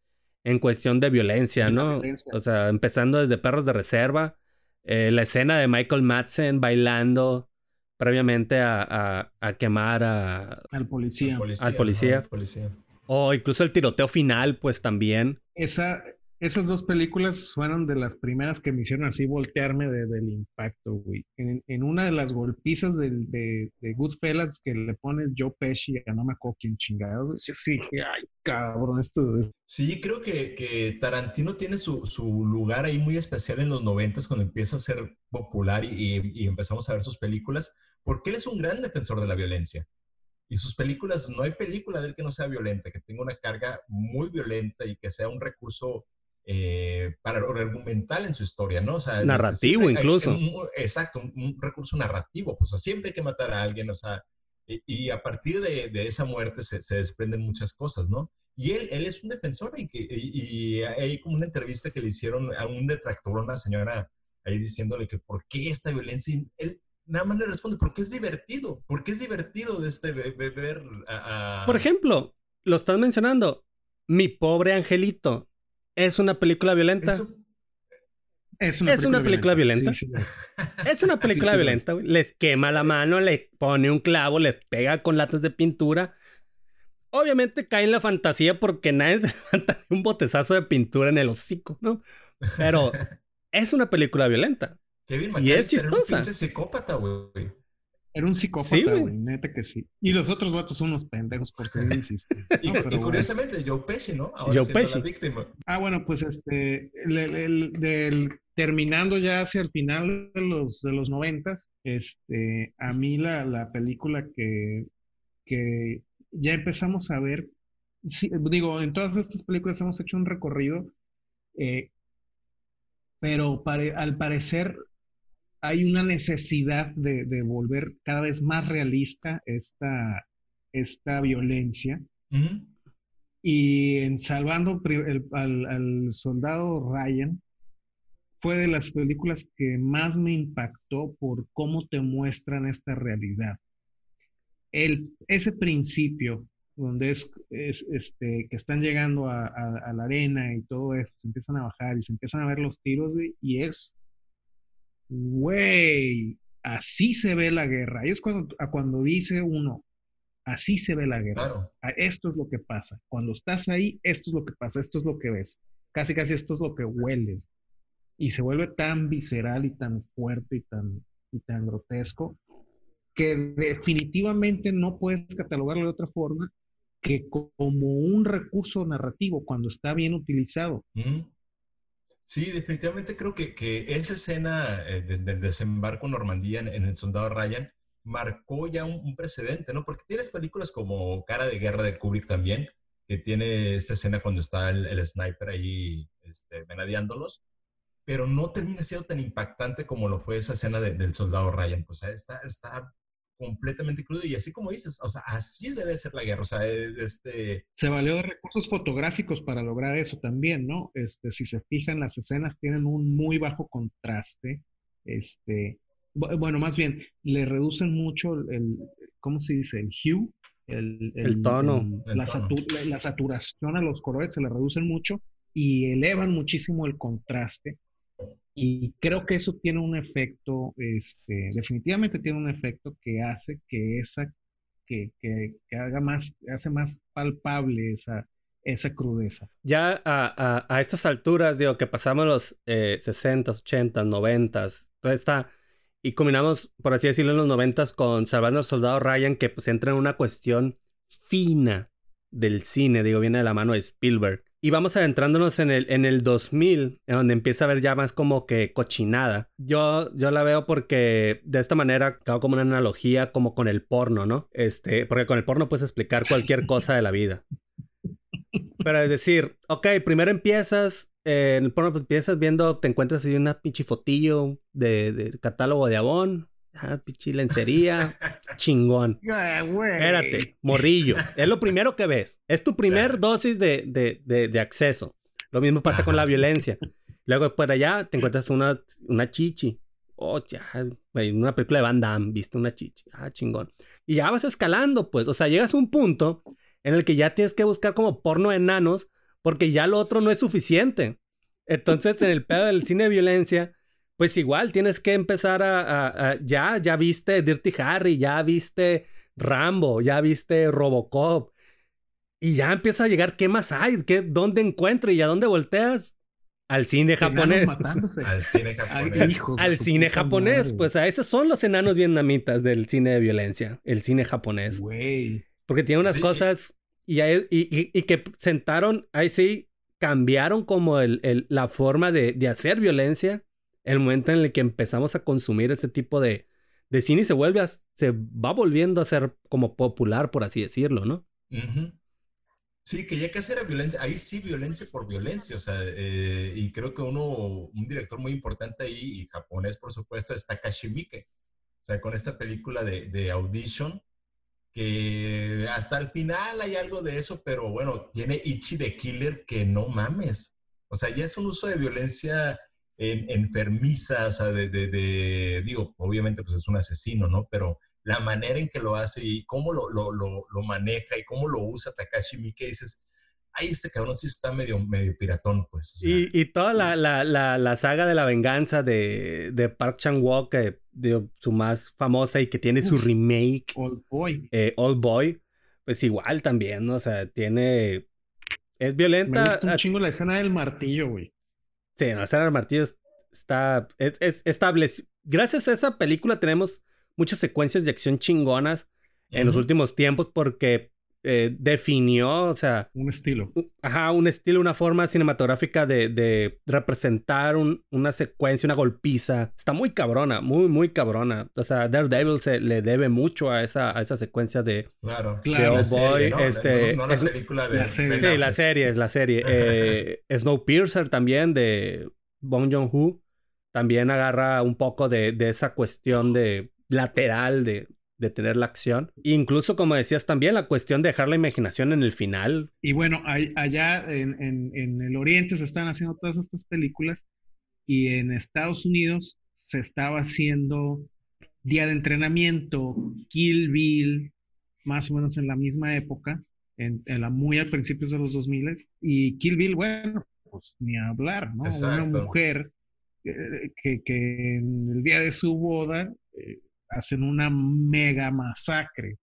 Speaker 2: en cuestión de violencia, ¿no? O sea, empezando desde Perros de Reserva, eh, la escena de Michael Madsen bailando previamente a, a, quemar a,
Speaker 3: al policía.
Speaker 2: Al policía. Al policía. O incluso el tiroteo final, pues también.
Speaker 3: Esa, esas dos películas fueron de las primeras que me hicieron así voltearme del impacto, güey. En, una de las golpizas de, de, de, Goodfellas que le pones Joe Pesci a no me acuerdo quién chingados, sí, sí, ay, cabrón, esto
Speaker 1: Sí, creo que, que Tarantino tiene su, su, lugar ahí muy especial en los noventas cuando empieza a ser popular y, y empezamos a ver sus películas, porque él es un gran defensor de la violencia. Y sus películas, no hay película de él que no sea violenta, que tenga una carga muy violenta y que sea un recurso eh, para argumental en su historia, ¿no? O sea,
Speaker 2: narrativo incluso.
Speaker 1: exacto, un, recurso narrativo, pues siempre hay que matar a alguien, o sea, y, a partir de, de esa muerte se, se, desprenden muchas cosas, ¿no? Y él, él es un defensor y, que, y, hay como una entrevista que le hicieron a un detractor, una señora ahí diciéndole que por qué esta violencia, él nada más le responde, porque es divertido, porque es divertido de este ver a...
Speaker 2: Por ejemplo, lo estás mencionando, mi pobre angelito, ¿Es una película violenta?
Speaker 3: Es una,
Speaker 2: película, violenta. Es una película (laughs) violenta. Les quema la mano, le pone un clavo, les pega con latas de pintura. Obviamente cae en la fantasía porque nadie se (laughs) levanta un botezazo de pintura en el hocico, ¿no? Pero (laughs) es una película violenta. Y es chistosa.
Speaker 1: psicópata, güey.
Speaker 3: Era un psicópata, güey, neta que sí. Y los otros vatos son unos pendejos por seguir (laughs) insistiendo.
Speaker 1: y, curiosamente, Joe Pesci, ¿no? Ahora Joe Pesci. La víctima.
Speaker 3: Ah, bueno, pues este, el, terminando ya hacia el final de los, de los noventas, este, a mí la, la película que, que ya empezamos a ver, digo, en todas estas películas hemos hecho un recorrido, eh, pero al parecer hay una necesidad de, volver cada vez más realista esta, esta violencia. Y en Salvando al, soldado Ryan, fue de las películas que más me impactó por cómo te muestran esta realidad. El, ese principio donde es, este, que están llegando a, la arena y todo eso, se empiezan a bajar y se empiezan a ver los tiros, y es, güey, así se ve la guerra. Y es cuando, cuando dice uno, así se ve la guerra. Esto es lo que pasa. Cuando estás ahí, esto es lo que pasa, esto es lo que ves. Casi, casi esto es lo que hueles. Y se vuelve tan visceral y tan fuerte y tan, y tan grotesco que definitivamente no puedes catalogarlo de otra forma que como un recurso narrativo cuando está bien utilizado.
Speaker 1: Sí, definitivamente creo que, que esa escena eh, del desembarco en Normandía en, el Soldado Ryan marcó ya un, precedente, ¿no? Porque tienes películas como Cara de Guerra de Kubrick también, que tiene esta escena cuando está el, sniper ahí este, venadeándolos, pero no termina siendo tan impactante como lo fue esa escena del Soldado Ryan. Pues está, está completamente crudo y así como dices, o sea, así debe ser la guerra, o sea, e, este...
Speaker 3: Se valió de recursos fotográficos para lograr eso también, ¿no? Este, si se fijan, las escenas tienen un muy bajo contraste, este, bueno, más bien, le reducen mucho el, ¿cómo se dice? El hue, el,
Speaker 2: el, tono.
Speaker 3: la, la saturación a los colores se le reducen mucho y elevan muchísimo el contraste y creo que eso tiene un efecto, este, definitivamente tiene un efecto que hace que esa, que, que, haga más, hace más palpable esa, esa crudeza.
Speaker 2: Ya a, a, estas alturas, digo, que pasamos los eh, 60, 80, 90, toda esta, y combinamos, por así decirlo, en los 90 con Salvando al Soldado Ryan, que pues entra en una cuestión fina del cine, digo, viene de la mano de Spielberg. Y vamos adentrándonos en el, en el 2000, en donde empieza a ver ya más como que cochinada. Yo, yo la veo porque de esta manera hago como una analogía como con el porno, ¿no? Este, porque con el porno puedes explicar cualquier cosa de la vida. Pero es decir, ok, primero empiezas, eh, en el porno pues empiezas viendo, te encuentras ahí una pinche fotillo de, de catálogo de Avon, Ah, pichi lencería, (laughs) chingón. Espérate, morrillo. Es lo primero que ves. Es tu primer dosis de, de, de, acceso. Lo mismo pasa con la violencia. (laughs) Luego, por allá, te encuentras una, una chichi. Oh, ya, en una película de Van Damme, viste una chichi. Ah, chingón. Y ya vas escalando, pues. O sea, llegas a un punto en el que ya tienes que buscar como porno de enanos porque ya lo otro no es suficiente. Entonces, en el pedo del cine de violencia, pues igual tienes que empezar a, ya, ya viste Dirty Harry, ya viste Rambo, ya viste Robocop. Y ya empieza a llegar, ¿qué más hay? ¿Qué, ¿Dónde encuentro y a dónde volteas? Al cine japonés. (laughs)
Speaker 1: Al cine japonés.
Speaker 2: Al cine japonés. Pues a esos son los enanos vietnamitas del cine de violencia. El cine japonés. Porque tiene unas cosas y, y, que sentaron, ahí sí, cambiaron como el, la forma de, de hacer violencia el momento en el que empezamos a consumir ese tipo de, de cine se vuelve a, se va volviendo a ser como popular, por así decirlo, ¿no?
Speaker 1: Sí, que ya casi era violencia, ahí sí violencia por violencia, o sea, eh, y creo que uno, un director muy importante ahí, y japonés por supuesto, es Takashi Miike, o sea, con esta película de, de Audition, que hasta el final hay algo de eso, pero bueno, tiene Ichi de Killer que no mames, o sea, ya es un uso de violencia enfermiza, o sea, de, digo, obviamente pues es un asesino, ¿no? Pero la manera en que lo hace y cómo lo, lo, lo, maneja y cómo lo usa Takashi Miike, dices, ay, este cabrón sí está medio, medio piratón, pues.
Speaker 2: y, y, toda la, la, la, la, saga de la venganza de, de Park Chan-wook, su más famosa y que tiene su remake.
Speaker 3: Old Boy.
Speaker 2: Eh, Old Boy, pues igual también, ¿no? O sea, tiene... Es violenta.
Speaker 3: Me gusta un chingo la escena del martillo, güey.
Speaker 2: Sí, no, Sara Martillo está es, es establecido. Gracias a esa película tenemos muchas secuencias de acción chingonas en los últimos tiempos porque eh, definió, o sea...
Speaker 3: Un estilo.
Speaker 2: Ajá, un estilo, una forma cinematográfica de, de representar una secuencia, una golpiza. Está muy cabrona, muy, muy cabrona. O sea, Daredevil se le debe mucho a esa, a esa secuencia de...
Speaker 1: Claro,
Speaker 2: claro. De Boy, este...
Speaker 1: No, la película de...
Speaker 3: La serie.
Speaker 2: Sí, la serie, es (laughs) la serie. eh, Snowpiercer también de Bong Joon-ho también agarra un poco de, de esa cuestión de lateral de tener la acción. Incluso, como decías también, la cuestión de dejar la imaginación en el final.
Speaker 3: Y bueno, allá en, en el Oriente se están haciendo todas estas películas y en Estados Unidos se estaba haciendo Día de Entrenamiento, Kill Bill, más o menos en la misma época, en, la, muy al principios de los 2000 y Kill Bill, bueno, pues ni hablar, ¿no? Una mujer eh, que, que, en el día de su boda eh, hacen una mega masacre.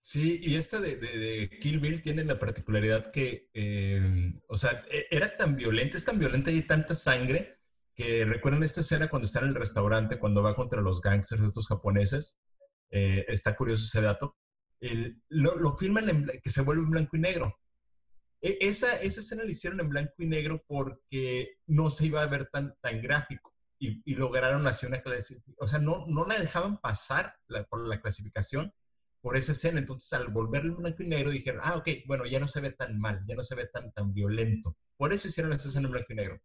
Speaker 1: Sí, y esta de, Kill Bill tiene la particularidad que, eh, o sea, e, era tan violenta, es tan violenta y hay tanta sangre que recuerdan esta escena cuando está en el restaurante, cuando va contra los gangsters estos japoneses. está curioso ese dato. lo, lo, filman en, que se vuelve en blanco y negro. E, esa, esa escena la hicieron en blanco y negro porque no se iba a ver tan, tan gráfico y, y lograron hacer una clasificación. O sea, no, no la dejaban pasar por la clasificación por esa escena. Entonces, al volverlo blanco y negro, dijeron, ah, ok, bueno, ya no se ve tan mal, ya no se ve tan, tan violento. Por eso hicieron esa escena en blanco y negro.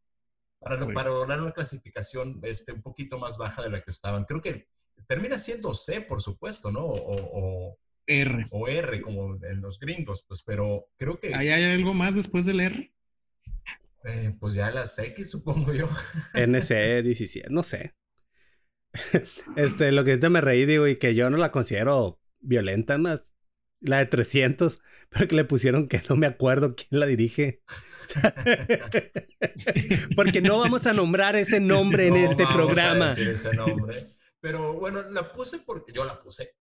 Speaker 1: Para, para lograr una clasificación este, un poquito más baja de la que estaban. Creo que termina siendo C, por supuesto, ¿no? o,
Speaker 3: R.
Speaker 1: O R, como en los gringos, pues, pero creo que...
Speaker 3: ¿Hay, algo más después del R?
Speaker 1: Eh, pues ya las X, supongo yo.
Speaker 2: NC 17, (laughs) no sé. Este, lo que te me reí, digo, y que yo no la considero violenta, más la de 300, pero que le pusieron que no me acuerdo quién la dirige. (laughs) Porque no vamos a nombrar ese nombre en este programa.
Speaker 1: ese nombre. Pero bueno, la puse porque yo la puse.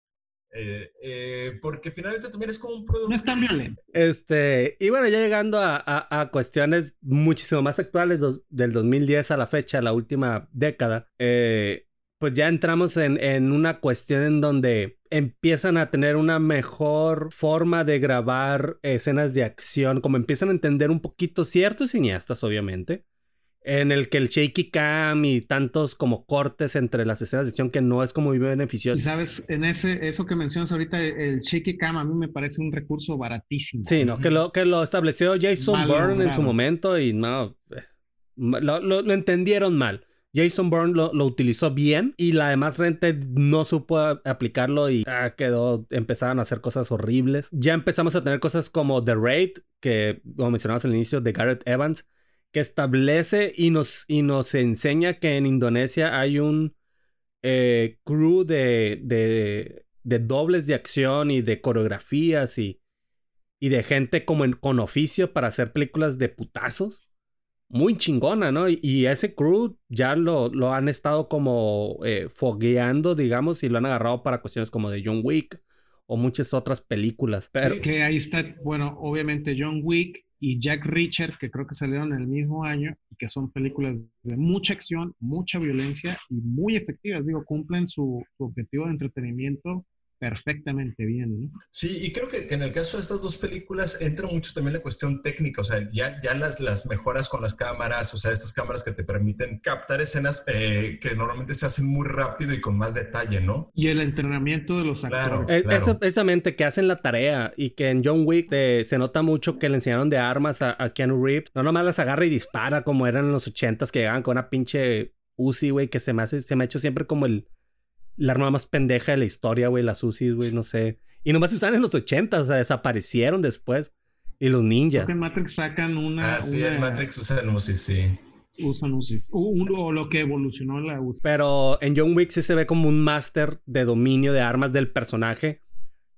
Speaker 1: Eh, eh, porque finalmente también es como un producto.
Speaker 3: No es tan violento.
Speaker 2: Este, y bueno, ya llegando a, a, cuestiones muchísimo más actuales del 2010 a la fecha, la última década, eh, pues ya entramos en, en una cuestión en donde empiezan a tener una mejor forma de grabar escenas de acción, como empiezan a entender un poquito ciertos cineastas, obviamente en el que el shaky cam y tantos como cortes entre las escenas de acción que no es como muy beneficioso.
Speaker 3: Y sabes, en ese, eso que mencionas ahorita, el shaky cam a mí me parece un recurso baratísimo.
Speaker 2: Sí, ¿no? Que lo, que lo estableció Jason Bourne en su momento y no, eh, lo, lo, entendieron mal. Jason Bourne lo, lo, utilizó bien y la demás gente no supo aplicarlo y ah, quedó, empezaron a hacer cosas horribles. Ya empezamos a tener cosas como The Raid, que como mencionabas al inicio, de Garrett Evans, que establece y nos, y nos enseña que en Indonesia hay un eh, crew de, de, dobles de acción y de coreografías y, y de gente como con oficio para hacer películas de putazos. Muy chingona, ¿no? Y, ese crew ya lo, lo han estado como eh, fogueando, digamos, y lo han agarrado para cuestiones como de John Wick o muchas otras películas.
Speaker 3: Pero... Sí, que ahí está, bueno, obviamente John Wick y Jack Reacher, que creo que salieron el mismo año y que son películas de mucha acción, mucha violencia y muy efectivas. Digo, cumplen su, su objetivo de entretenimiento perfectamente bien. ¿no?
Speaker 1: Sí, y creo que, en el caso de estas dos películas entra mucho también la cuestión técnica, o sea, ya, ya las, las mejoras con las cámaras, o sea, estas cámaras que te permiten captar escenas eh, que normalmente se hacen muy rápido y con más detalle, ¿no?
Speaker 3: Y el entrenamiento de los actores.
Speaker 2: Eh, eso precisamente que hacen la tarea y que en John Wick eh, se nota mucho que le enseñaron de armas a, Keanu Reeves, no nomás las agarra y dispara como eran en los ochentas que llegaban con una pinche Uzi, güey, que se me hace, se me ha hecho siempre como el la arma más pendeja de la historia, güey, las UCIs, güey, no sé. Y nomás están en los 80, o sea, desaparecieron después. Y los ninjas.
Speaker 3: En Matrix sacan una.
Speaker 1: Ah, sí, en Matrix usan UCIs, sí.
Speaker 3: Usan UCIs. O, lo que evolucionó la UCI.
Speaker 2: Pero en John Wick sí se ve como un máster de dominio de armas del personaje.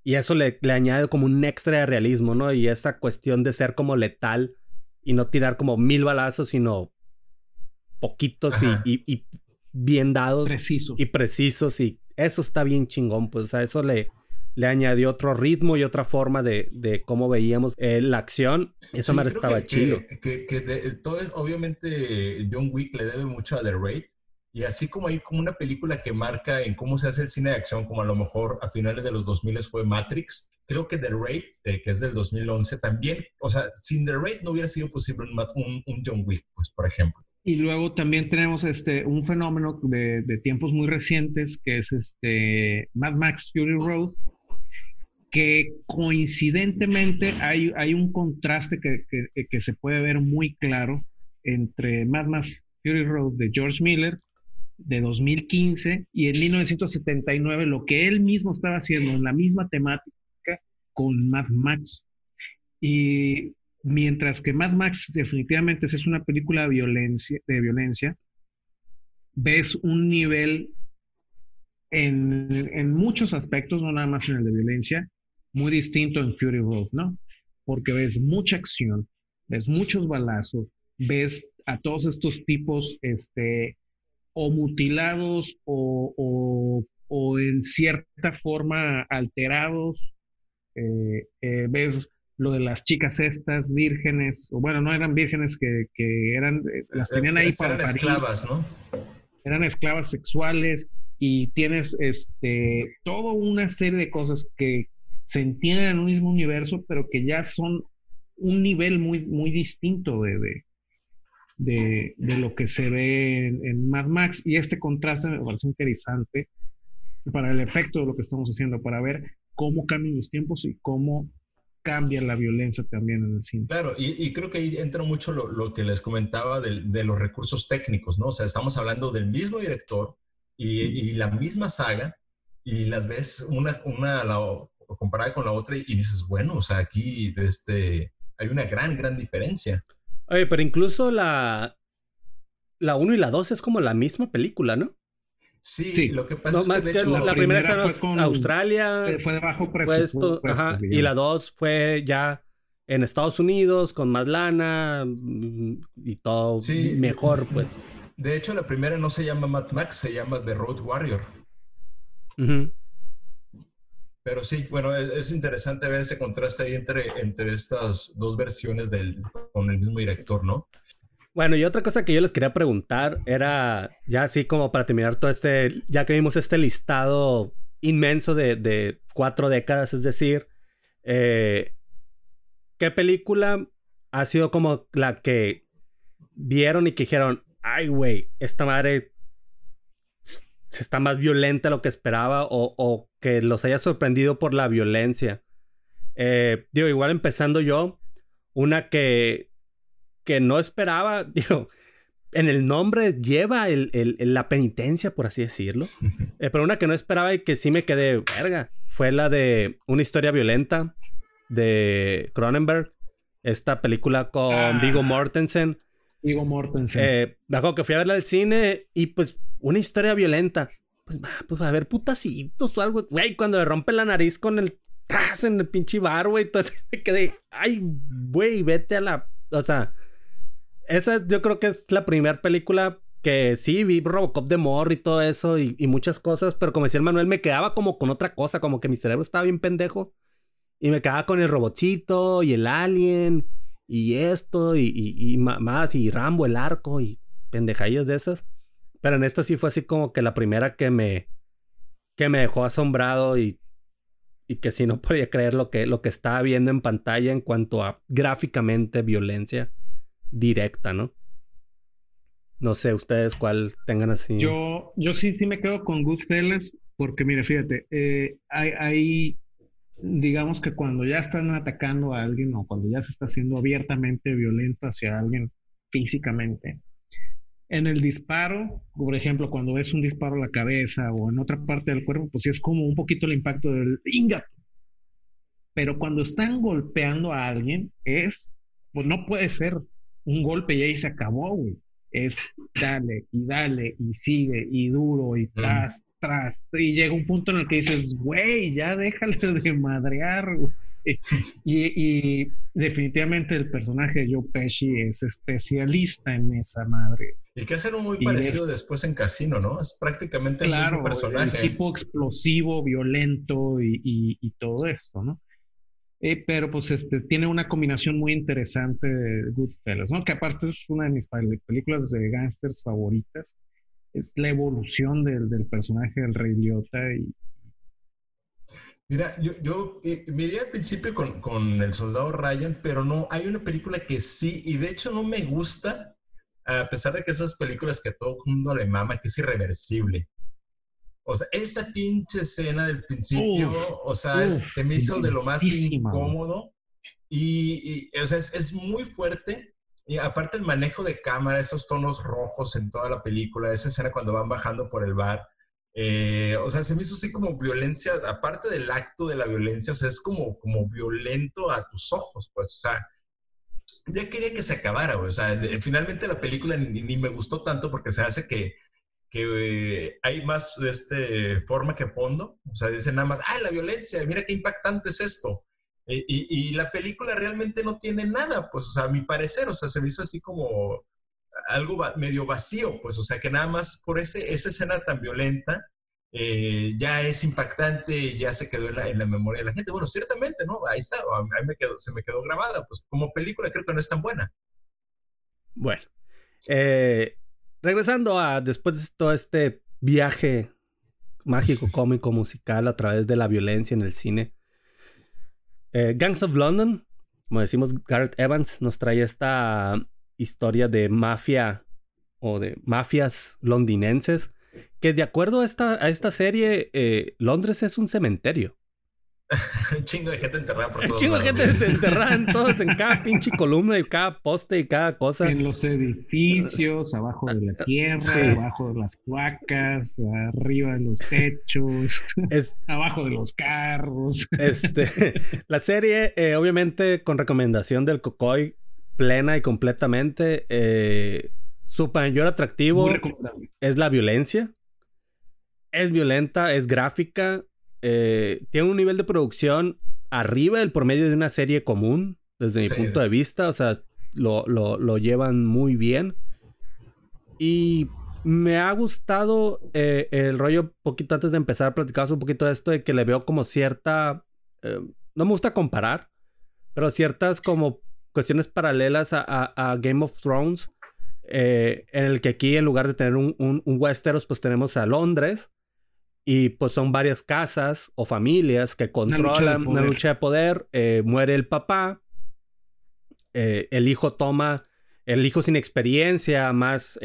Speaker 2: Y eso le, le, añade como un extra de realismo, ¿no? Y esa cuestión de ser como letal y no tirar como mil balazos, sino poquitos y, y, bien dados y precisos y eso está bien chingón, pues a eso le, le añadió otro ritmo y otra forma de, de cómo veíamos eh, la acción. Eso me estaba chido.
Speaker 1: Que, que, todo obviamente John Wick le debe mucho a The Raid. Y así como hay como una película que marca en cómo se hace el cine de acción, como a lo mejor a finales de los 2000 fue Matrix, creo que The Raid, eh, que es del 2011, también, o sea, sin The Raid no hubiera sido posible un, un John Wick, pues, por ejemplo.
Speaker 3: Y luego también tenemos este, un fenómeno de, de, tiempos muy recientes, que es este Mad Max Fury Road, que coincidentemente hay, hay un contraste que, que, que, se puede ver muy claro entre Mad Max Fury Road de George Miller de 2015 y en 1979 lo que él mismo estaba haciendo en la misma temática con Mad Max. Y mientras que Mad Max definitivamente es una película de violencia, ves un nivel en, en, muchos aspectos, no nada más en el de violencia, muy distinto en Fury Road, ¿no? Porque ves mucha acción, ves muchos balazos, ves a todos estos tipos, este, o mutilados o, o, en cierta forma alterados. Eh, eh, ves lo de las chicas estas vírgenes, o bueno, no eran vírgenes que, que eran, eh, las tenían ahí para...
Speaker 1: Eran esclavas, ¿no?
Speaker 3: Eran esclavas sexuales y tienes este, toda una serie de cosas que se entienden en un mismo universo, pero que ya son un nivel muy, muy distinto de, de, lo que se ve en, Mad Max. Y este contraste me parece interesante para el efecto de lo que estamos haciendo, para ver cómo cambian los tiempos y cómo cambia la violencia también en el cine.
Speaker 1: Claro, y, creo que ahí entra mucho lo, que les comentaba de, los recursos técnicos, ¿no? O sea, estamos hablando del mismo director y, la misma saga y las ves una, una comparada con la otra y dices, bueno, o sea, aquí este, hay una gran, gran diferencia.
Speaker 2: Oye, pero incluso la. La 1 y la 2 es como la misma película, ¿no?
Speaker 1: Sí, lo que pasa es que, de hecho,
Speaker 2: la, primera, fue con Australia.
Speaker 3: Fue de bajo presupuesto.
Speaker 2: ajá, y la 2 fue ya en Estados Unidos con más lana mm, y todo mejor, (laughs) pues.
Speaker 1: De hecho, la primera no se llama Mad Max, se llama The Road Warrior. Pero sí, bueno, es, interesante ver ese contraste ahí entre, entre estas dos versiones del, con el mismo director, ¿no?
Speaker 2: Bueno, y otra cosa que yo les quería preguntar era, ya así como para terminar todo este, ya que vimos este listado inmenso de, de cuatro décadas, es decir, eh, ¿qué película ha sido como la que vieron y que dijeron, ay, güey, esta madre está más violenta de lo que esperaba o, que los haya sorprendido por la violencia. Eh, digo, igual empezando yo, una que, que no esperaba, (laughs) digo, en el nombre lleva el, la penitencia, por así decirlo, (laughs) eh, pero una que no esperaba y que sí me quedé verga, fue la de Una historia violenta de Cronenberg, esta película con ah. Vigo Mortensen.
Speaker 3: Vigo Mortensen.
Speaker 2: Eh, me acuerdo que fui a verla al cine y pues una historia violenta. Pues, pues a ver, putacitos o algo. Güey, cuando le rompe la nariz con el tras en el pinche bar, güey. (laughs) Entonces me quedé, ay, güey, vete a la. O sea, esa yo creo que es la primera película que sí vi Robocop de Mor y todo eso y, muchas cosas, pero como decía el Manuel, me quedaba como con otra cosa, como que mi cerebro estaba bien pendejo y me quedaba con el robotcito y el alien y esto y más y Rambo, el arco y pendejadillas de esas. Pero en esta sí fue así como que la primera que me, que me dejó asombrado y, y que sí no podía creer lo que, lo que estaba viendo en pantalla en cuanto a gráficamente violencia directa, ¿no? No sé ustedes cuál tengan así.
Speaker 3: Yo, yo sí, sí me quedo con Goodfellas porque mire, fíjate, eh, hay, digamos que cuando ya están atacando a alguien o cuando ya se está haciendo abiertamente violento hacia alguien físicamente, en el disparo, por ejemplo, cuando es un disparo a la cabeza o en otra parte del cuerpo, pues sí es como un poquito el impacto del ingato. Pero cuando están golpeando a alguien, es, pues no puede ser un golpe y ahí se acabó, güey. Es dale y dale y sigue y duro y tras, tras. Y llega un punto en el que dices, güey, ya déjale de madrear, güey. (laughs) Y, definitivamente el personaje de Joe Pesci es especialista en esa madre.
Speaker 1: Y que hacen un muy parecido después en Casino, ¿no? Es prácticamente el mismo personaje.
Speaker 3: El tipo explosivo, violento y, todo esto, ¿no? Eh, pero pues este, tiene una combinación muy interesante de Goodfellas, ¿no? Que aparte es una de mis películas de gángsters favoritas. Es la evolución del, del personaje del Rey Liotta y,
Speaker 1: Mira, yo, yo eh, miré al principio con, con, El Soldado Ryan, pero no, hay una película que sí, y de hecho no me gusta, a pesar de que esas películas que a todo el mundo le mama, que es irreversible. O sea, esa pinche escena del principio, o sea, se me hizo de lo más incómodo y, o sea, es, es, muy fuerte. Y aparte el manejo de cámara, esos tonos rojos en toda la película, esa escena cuando van bajando por el bar, eh, o sea, se me hizo así como violencia, aparte del acto de la violencia, o sea, es como, como violento a tus ojos, pues, o sea, ya quería que se acabara, o sea, finalmente la película ni, me gustó tanto porque se hace que, que eh, hay más de este, forma que fondo, o sea, dicen nada más, ¡ay, la violencia! Mira qué impactante es esto. Y, y, la película realmente no tiene nada, pues, o sea, a mi parecer, o sea, se me hizo así como algo medio vacío, pues, o sea, que nada más por ese, esa escena tan violenta eh, ya es impactante, ya se quedó en la, memoria de la gente. Bueno, ciertamente, ¿no? Ahí está, ahí me quedó, se me quedó grabada, pues como película creo que no es tan buena.
Speaker 2: Bueno, eh, regresando a después de todo este viaje mágico, (laughs) cómico, musical a través de la violencia en el cine. Eh, Gangs of London, como decimos, Garrett Evans nos trae esta historia de mafia o de mafias londinenses, que de acuerdo a esta, a esta serie, eh, Londres es un cementerio.
Speaker 1: Un (laughs) chingo de gente enterrada por todos
Speaker 2: Un chingo de gente enterrada en todos, en (laughs) cada pinche columna y cada poste y cada cosa.
Speaker 3: En los edificios, abajo de la tierra, abajo de las cuacas, arriba de los techos, (laughs) abajo de los carros.
Speaker 2: Este, la serie, eh, obviamente, con recomendación del Cocoy, plena y completamente. Eh, su mayor atractivo es la violencia. Es violenta, es gráfica. Eh, tiene un nivel de producción arriba del promedio de una serie común, desde mi punto de vista. O sea, lo, lo, llevan muy bien. Y me ha gustado eh, el rollo, poquito antes de empezar a platicar un poquito de esto, de que le veo como cierta. no me gusta comparar, pero ciertas como cuestiones paralelas a, Game of Thrones, eh, en el que aquí en lugar de tener un, un, Westeros, pues tenemos a Londres y pues son varias casas o familias que controlan una lucha de poder, eh, muere el papá, eh, el hijo toma, el hijo sin experiencia, más,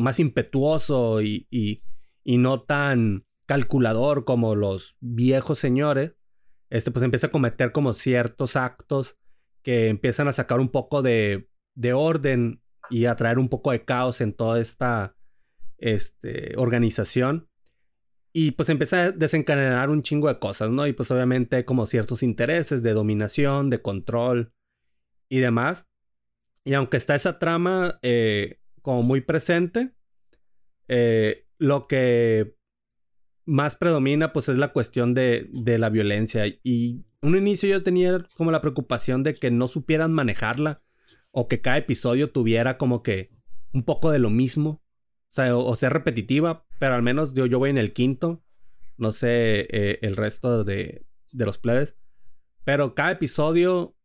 Speaker 2: más impetuoso y, y, y no tan calculador como los viejos señores, este pues empieza a cometer como ciertos actos que empiezan a sacar un poco de, orden y a traer un poco de caos en toda esta este, organización. Y pues empieza a desencadenar un chingo de cosas, ¿no? Y pues obviamente como ciertos intereses de dominación, de control y demás. Y aunque está esa trama eh, como muy presente, eh, lo que más predomina pues es la cuestión de, de la violencia. Y un inicio yo tenía como la preocupación de que no supieran manejarla o que cada episodio tuviera como que un poco de lo mismo. O sea, o, ser repetitiva, pero al menos yo, yo voy en el quinto. No sé eh, el resto de, de los plebes. Pero cada episodio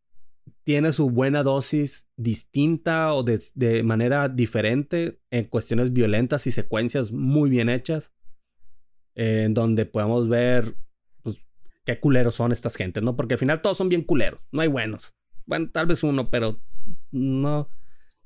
Speaker 2: tiene su buena dosis distinta o de, de, manera diferente en cuestiones violentas y secuencias muy bien hechas. en donde podemos ver qué culeros son estas gentes, ¿no? Porque al final todos son bien culeros, no hay buenos. Bueno, tal vez uno, pero no.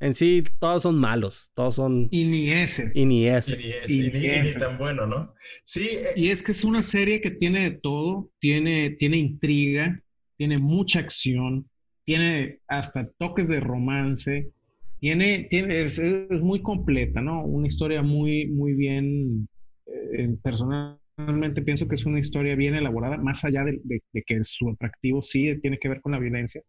Speaker 2: En sí, todos son malos, todos son...
Speaker 3: Y ni ese.
Speaker 2: Y ni ese.
Speaker 1: Y ni, ni, tan bueno, ¿no? Sí.
Speaker 3: Eh, y es que es una serie que tiene de todo, tiene, tiene intriga, tiene mucha acción, tiene hasta toques de romance, tiene, tiene es, es muy completa, ¿no? Una historia muy, muy bien eh, personal realmente pienso que es una historia bien elaborada, más allá de, que su atractivo sí tiene que ver con la violencia.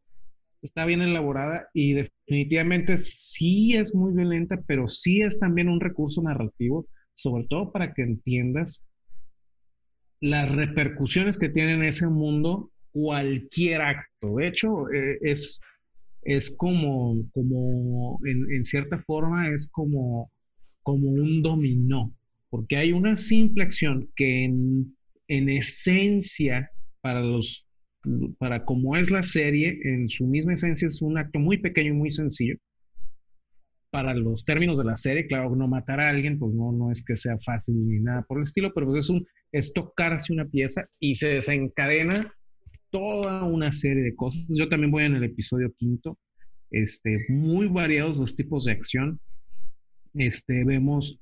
Speaker 3: Está bien elaborada y definitivamente sí es muy violenta, pero sí es también un recurso narrativo, sobre todo para que entiendas las repercusiones que tiene en ese mundo cualquier acto. De hecho, eh, es, es como, como en, en, cierta forma, es como, como un dominó porque hay una simple acción que en, esencia, para los, para como es la serie, en su misma esencia es un acto muy pequeño y muy sencillo. Para los términos de la serie, claro, no matar a alguien, pues no, no es que sea fácil ni nada por el estilo, pero pues es, un, es tocarse una pieza y se desencadena toda una serie de cosas. Yo también voy en el episodio quinto, este, muy variados los tipos de acción. Este, vemos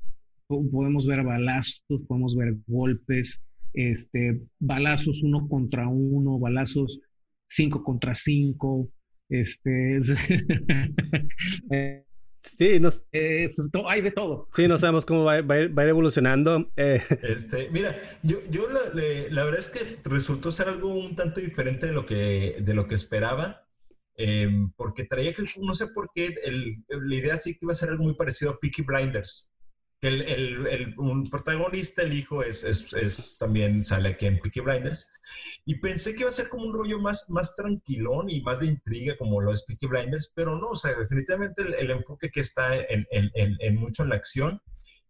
Speaker 3: podemos ver balazos, podemos ver golpes, este, balazos uno contra uno, balazos cinco contra cinco, Este, (laughs) es- eh,
Speaker 2: Sí, nos,
Speaker 3: es- to- hay de todo.
Speaker 2: sí, no sabemos cómo va, va a ir, va a ir evolucionando. Eh,
Speaker 1: Este, mira, yo, yo la, le- la verdad es que resultó ser algo un tanto diferente de lo que, de lo que esperaba, porque traía que, no sé por qué, el- la idea sí que iba a ser algo muy parecido a Peaky Blinders. El, el- el- un protagonista, el hijo, es, es, es- también sale aquí en Peaky Blinders. Y pensé que iba a ser como un rollo más, más tranquilón y más de intriga, como lo es Peaky Blinders, pero no, o sea, definitivamente el, enfoque que está en, en- en- en mucho en la acción.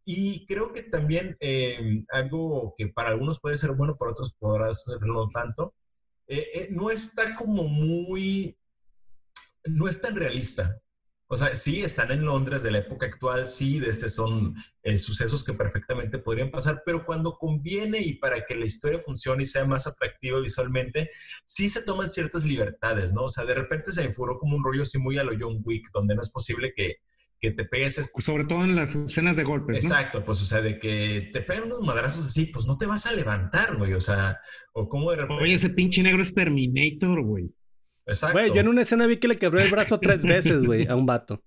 Speaker 1: Y creo que también eh, algo que para algunos puede ser bueno, para otros podrá ser no tanto, eh, eh, no está como muy, no es tan realista. O sea, sí, están en Londres de la época actual, sí, de este son eh, sucesos que perfectamente podrían pasar, pero cuando conviene y para que la historia funcione y sea más atractiva visualmente, sí se toman ciertas libertades, ¿no? O sea, de repente se me furó como un rollo así muy a lo John Wick, donde no es posible que, que te pegues este
Speaker 3: Sobre todo en las escenas de golpes, ¿no?
Speaker 1: Exacto, pues o sea, de que te pegan unos madrazos así, pues no te vas a levantar, güey, o sea, o como de repente...
Speaker 3: Oye, ese pinche negro es Terminator, güey.
Speaker 1: Exacto.
Speaker 2: Güey, yo en una escena vi que le quebró el brazo tres (laughs) veces, güey, a un vato.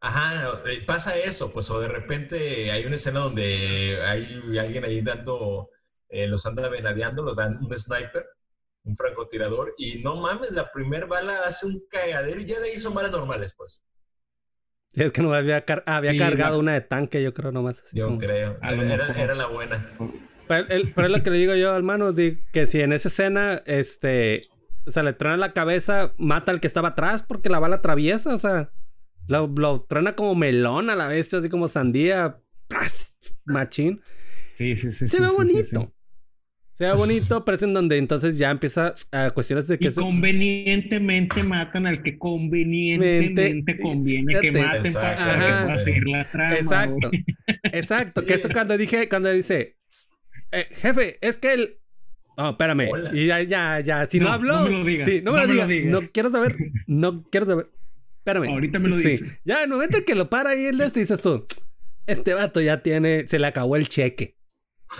Speaker 1: Ajá, eh, pasa eso, pues o de repente hay una escena donde hay alguien ahí dando, eh, los anda venadeando, los dan un sniper, un francotirador, y no mames, la primer bala hace un cagadero y ya de ahí son balas normales, pues,
Speaker 2: Sí, Es que no había, car- había
Speaker 3: Sí,
Speaker 2: cargado
Speaker 3: la-
Speaker 2: una de tanque, yo creo nomás. así
Speaker 1: yo
Speaker 2: como-
Speaker 1: creo.
Speaker 3: a lo
Speaker 1: Era, era la buena.
Speaker 2: Pero, el- pero es lo que le digo yo, hermano, que si en esa escena, este, o sea, le truena la cabeza, mata al que estaba atrás porque la bala atraviesa, o sea, lo, lo truena como melón a la bestia, así como sandía, ¡pras! machín.
Speaker 3: Sí, sí, sí.
Speaker 2: Se
Speaker 3: sí,
Speaker 2: ve
Speaker 3: sí,
Speaker 2: bonito.
Speaker 3: sí, sí.
Speaker 2: Se ve bonito, pero es en donde entonces ya empieza a cuestiones de que...
Speaker 3: Y convenientemente matan al que convenientemente
Speaker 2: Mente-
Speaker 3: conviene que maten para que pueda seguir la trama.
Speaker 2: Exacto.
Speaker 3: güey.
Speaker 2: Exacto. Que eso cuando dije, cuando dice, eh, jefe, es que el. No, espérame.
Speaker 1: Hola.
Speaker 2: Y ya, ya, ya. Si no,
Speaker 3: No,
Speaker 2: habló.
Speaker 3: no me lo digas,
Speaker 2: Sí, no me
Speaker 3: no
Speaker 2: lo
Speaker 3: me lo
Speaker 2: digas. No quiero saber. No quiero saber. Espérame.
Speaker 3: Ahorita me lo
Speaker 2: Sí.
Speaker 3: dices.
Speaker 2: Ya, en el momento en que lo para ahí el de este, dices tú, este vato ya tiene, se le acabó el cheque.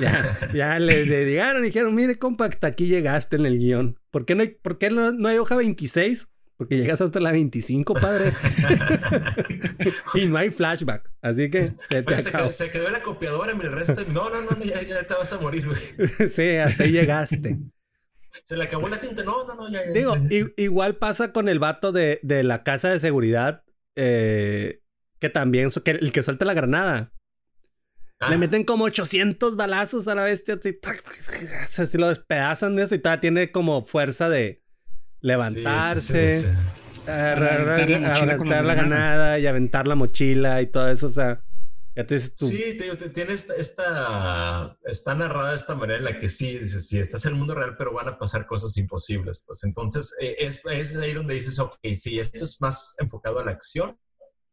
Speaker 2: Ya, ya le, le llegaron y dijeron, mire, compa, hasta aquí llegaste en el guion. ¿Por qué no hay, por qué no, no hay hoja 26? Porque llegas hasta la 25, padre. (laughs) y no hay flashback. Así que se te
Speaker 1: se, quedó, se quedó la copiadora, el resto... No, no, no, ya, ya te vas a morir, güey. (laughs)
Speaker 2: sí, hasta ahí llegaste.
Speaker 1: Se le acabó la tinta. No, no, no, ya, ya.
Speaker 2: Digo, igual pasa con el vato de, de la casa de seguridad. eh, que también, que el que suelta la granada.
Speaker 1: Ah,
Speaker 2: Le meten como 800 balazos a la bestia. Así, así, así lo despedazan de eso y todavía tiene como fuerza de levantarse,
Speaker 1: sí, sí, sí.
Speaker 2: agarrar,
Speaker 3: Aventar la
Speaker 2: aventar granada y aventar la mochila y todo eso. O sea, ya te dices tú.
Speaker 1: Sí, te digo, te- tiene esta, esta- está narrada de esta manera en la que sí, dices, sí, estás en el mundo real, pero van a pasar cosas imposibles. Pues entonces eh, es, es ahí donde dices, ok, sí, esto es más enfocado a la acción,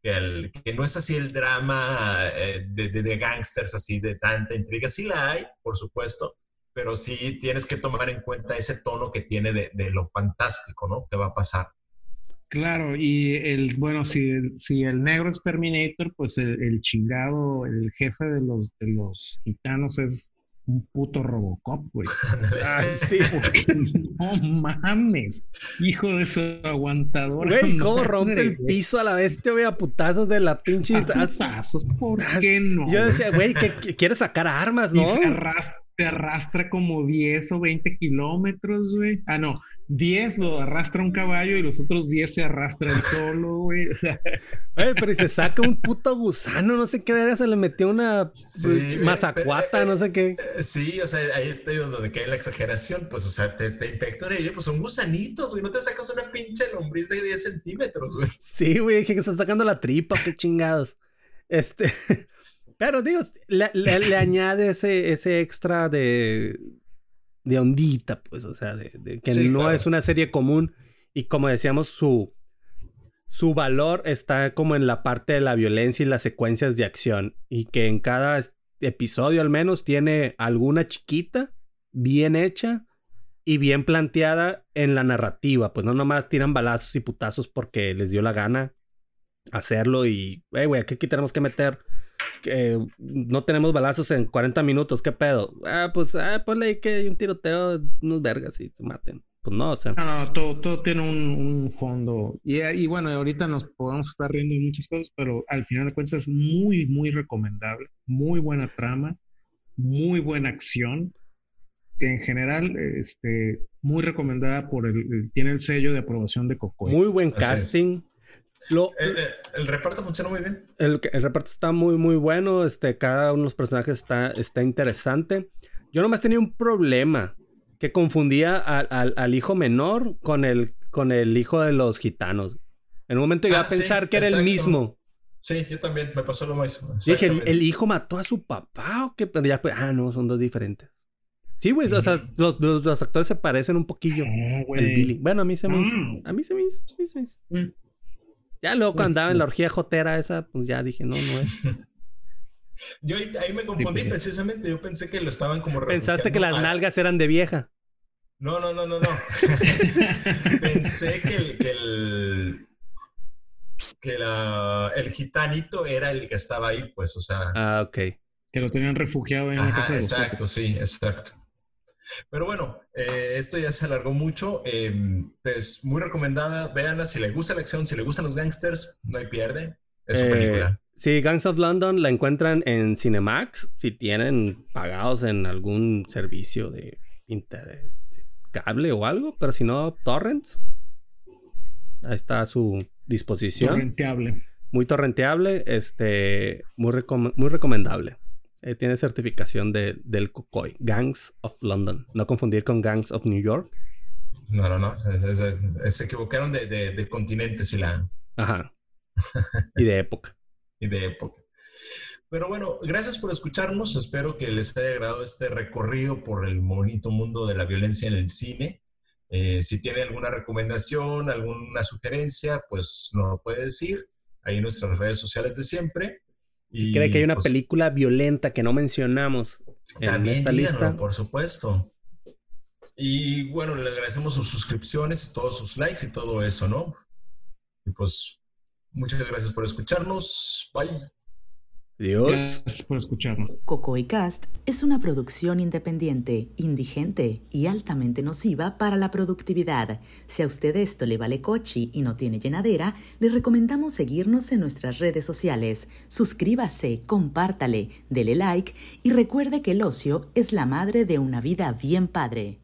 Speaker 1: que, el- que no es así el drama eh, de, de, de gangsters, así de tanta intriga. Sí la hay, por supuesto, pero sí tienes que tomar en cuenta ese tono que tiene de, de lo fantástico, ¿no? Que va a pasar.
Speaker 3: Claro, y el, bueno, si, el- si el negro es Terminator, pues el, el chingado, el jefe de los, de los gitanos es un puto Robocop, güey. (laughs)
Speaker 2: Ah, (laughs) sí.
Speaker 3: Porque (laughs) no mames, hijo de su aguantadora.
Speaker 2: Güey, ¿cómo
Speaker 3: madre,
Speaker 2: rompe el piso a la bestia, güey, a putazos de la pinche...
Speaker 3: A putazos, ¿por qué no?
Speaker 2: Yo decía, güey, que que quiere sacar armas, ¿no?
Speaker 3: Y se arrastra, se arrastra como 10 o 20 kilómetros, güey. Ah, no, 10 lo arrastra un caballo y los otros 10 se arrastran solo, güey. O sea,
Speaker 2: Güey, pero y se saca un puto gusano, no sé qué verga, se le metió una
Speaker 1: Sí,
Speaker 2: mazacuata,
Speaker 1: eh,
Speaker 2: no sé qué.
Speaker 1: Eh, Sí, o sea, ahí está donde cae la exageración, pues, o sea, te, te infectan y pues son gusanitos, güey, no te sacas una pinche lombriz de 10 centímetros, güey.
Speaker 2: Sí, güey, dije que están sacando la tripa, qué chingados. Este, (laughs) pero digo, le, le- le (laughs) añade ese, ese extra de, de ondita, pues, o sea, de, de que
Speaker 1: Sí,
Speaker 2: no
Speaker 1: claro.
Speaker 2: es una serie común y como decíamos, su, su valor está como en la parte de la violencia y las secuencias de acción y que en cada episodio al menos tiene alguna chiquita, bien hecha y bien planteada en la narrativa, pues no nomás tiran balazos y putazos porque les dio la gana hacerlo y, "Ey, güey, aquí tenemos que meter que no tenemos balazos en 40 minutos, ¿qué pedo? Ah, pues, ah, ponle ahí que hay un tiroteo, unos vergas y se maten. pues no, o sea.
Speaker 3: No, no, todo, todo tiene un, fondo. Y, y, bueno, ahorita nos podemos estar riendo de muchas cosas, pero al final de cuentas es muy, muy recomendable. Muy buena trama, muy buena acción. Que en general, este, muy recomendada por el, tiene el sello de aprobación de Cocoy.
Speaker 2: Muy buen casting.
Speaker 1: El, reparto funciona muy bien.
Speaker 2: El, el, reparto está muy, muy bueno. Este, cada uno de los personajes está, está interesante. Yo nomás tenía un problema que confundía al, hijo menor con el, con el hijo de los gitanos. En un momento iba a ah, pensar que era el mismo.
Speaker 1: Sí, yo también, me pasó lo mismo.
Speaker 2: Dije, ¿el, hijo mató a su papá o qué? Pero ya, pues, ah, no, son dos diferentes. Sí, güey, o sea, los, los, actores se parecen un poquillo. Ah, el Billy. Bueno, a mí se me hizo. A mí se me hizo. A mí se me hizo. Mm. Ya luego cuando andaba en la orgía jotera esa, pues ya dije, no, no es. (laughs)
Speaker 1: Yo ahí, me confundí pues, precisamente. Yo pensé que lo estaban como.
Speaker 2: Pensaste que las nalgas eran de vieja.
Speaker 1: No, no, no, no, no. (laughs) pensé que el. Que el que la, el gitanito era el que estaba ahí, pues, o sea.
Speaker 2: Ah, ok.
Speaker 3: Que lo tenían refugiado en la casa
Speaker 1: de Exacto, sí, exacto. Pero bueno, eh, esto ya se alargó mucho. Eh, pues muy recomendada. Véanla si le gusta la acción, si le gustan los gangsters, no hay pierde. Es su eh, película.
Speaker 2: Sí, Gangs of London la encuentran en Cinemax si tienen pagados en algún servicio de, internet, cable o algo, pero si no, torrents. Ahí está a su disposición.
Speaker 3: Torrenteable.
Speaker 2: Muy torrenteable, este, muy, muy recomendable. Eh, tiene certificación de, del COCOY, Gangs of London. No confundir con Gangs of New York.
Speaker 1: No, no, no. Se, equivocaron de, de, de continentes y la.
Speaker 2: Ajá. (laughs) y de época
Speaker 1: y de época. Pero bueno, gracias por escucharnos. Espero que les haya agradado este recorrido por el bonito mundo de la violencia en el cine. Eh, si tiene alguna recomendación, alguna sugerencia, pues nos lo puede decir ahí en nuestras redes sociales de siempre.
Speaker 2: Si cree que hay una pues película violenta que no mencionamos en esta lista.
Speaker 1: Por supuesto. Y bueno, le agradecemos sus suscripciones, todos sus likes y todo eso, ¿no? Y pues Muchas gracias por escucharnos. Bye.
Speaker 2: Adiós.
Speaker 3: Gracias por escucharnos.
Speaker 5: Coco y Cast es una producción independiente, indigente y altamente nociva para la productividad. Si a usted esto le vale cochi y no tiene llenadera, le recomendamos seguirnos en nuestras redes sociales. Suscríbase, compártale, dele like y recuerde que el ocio es la madre de una vida bien padre.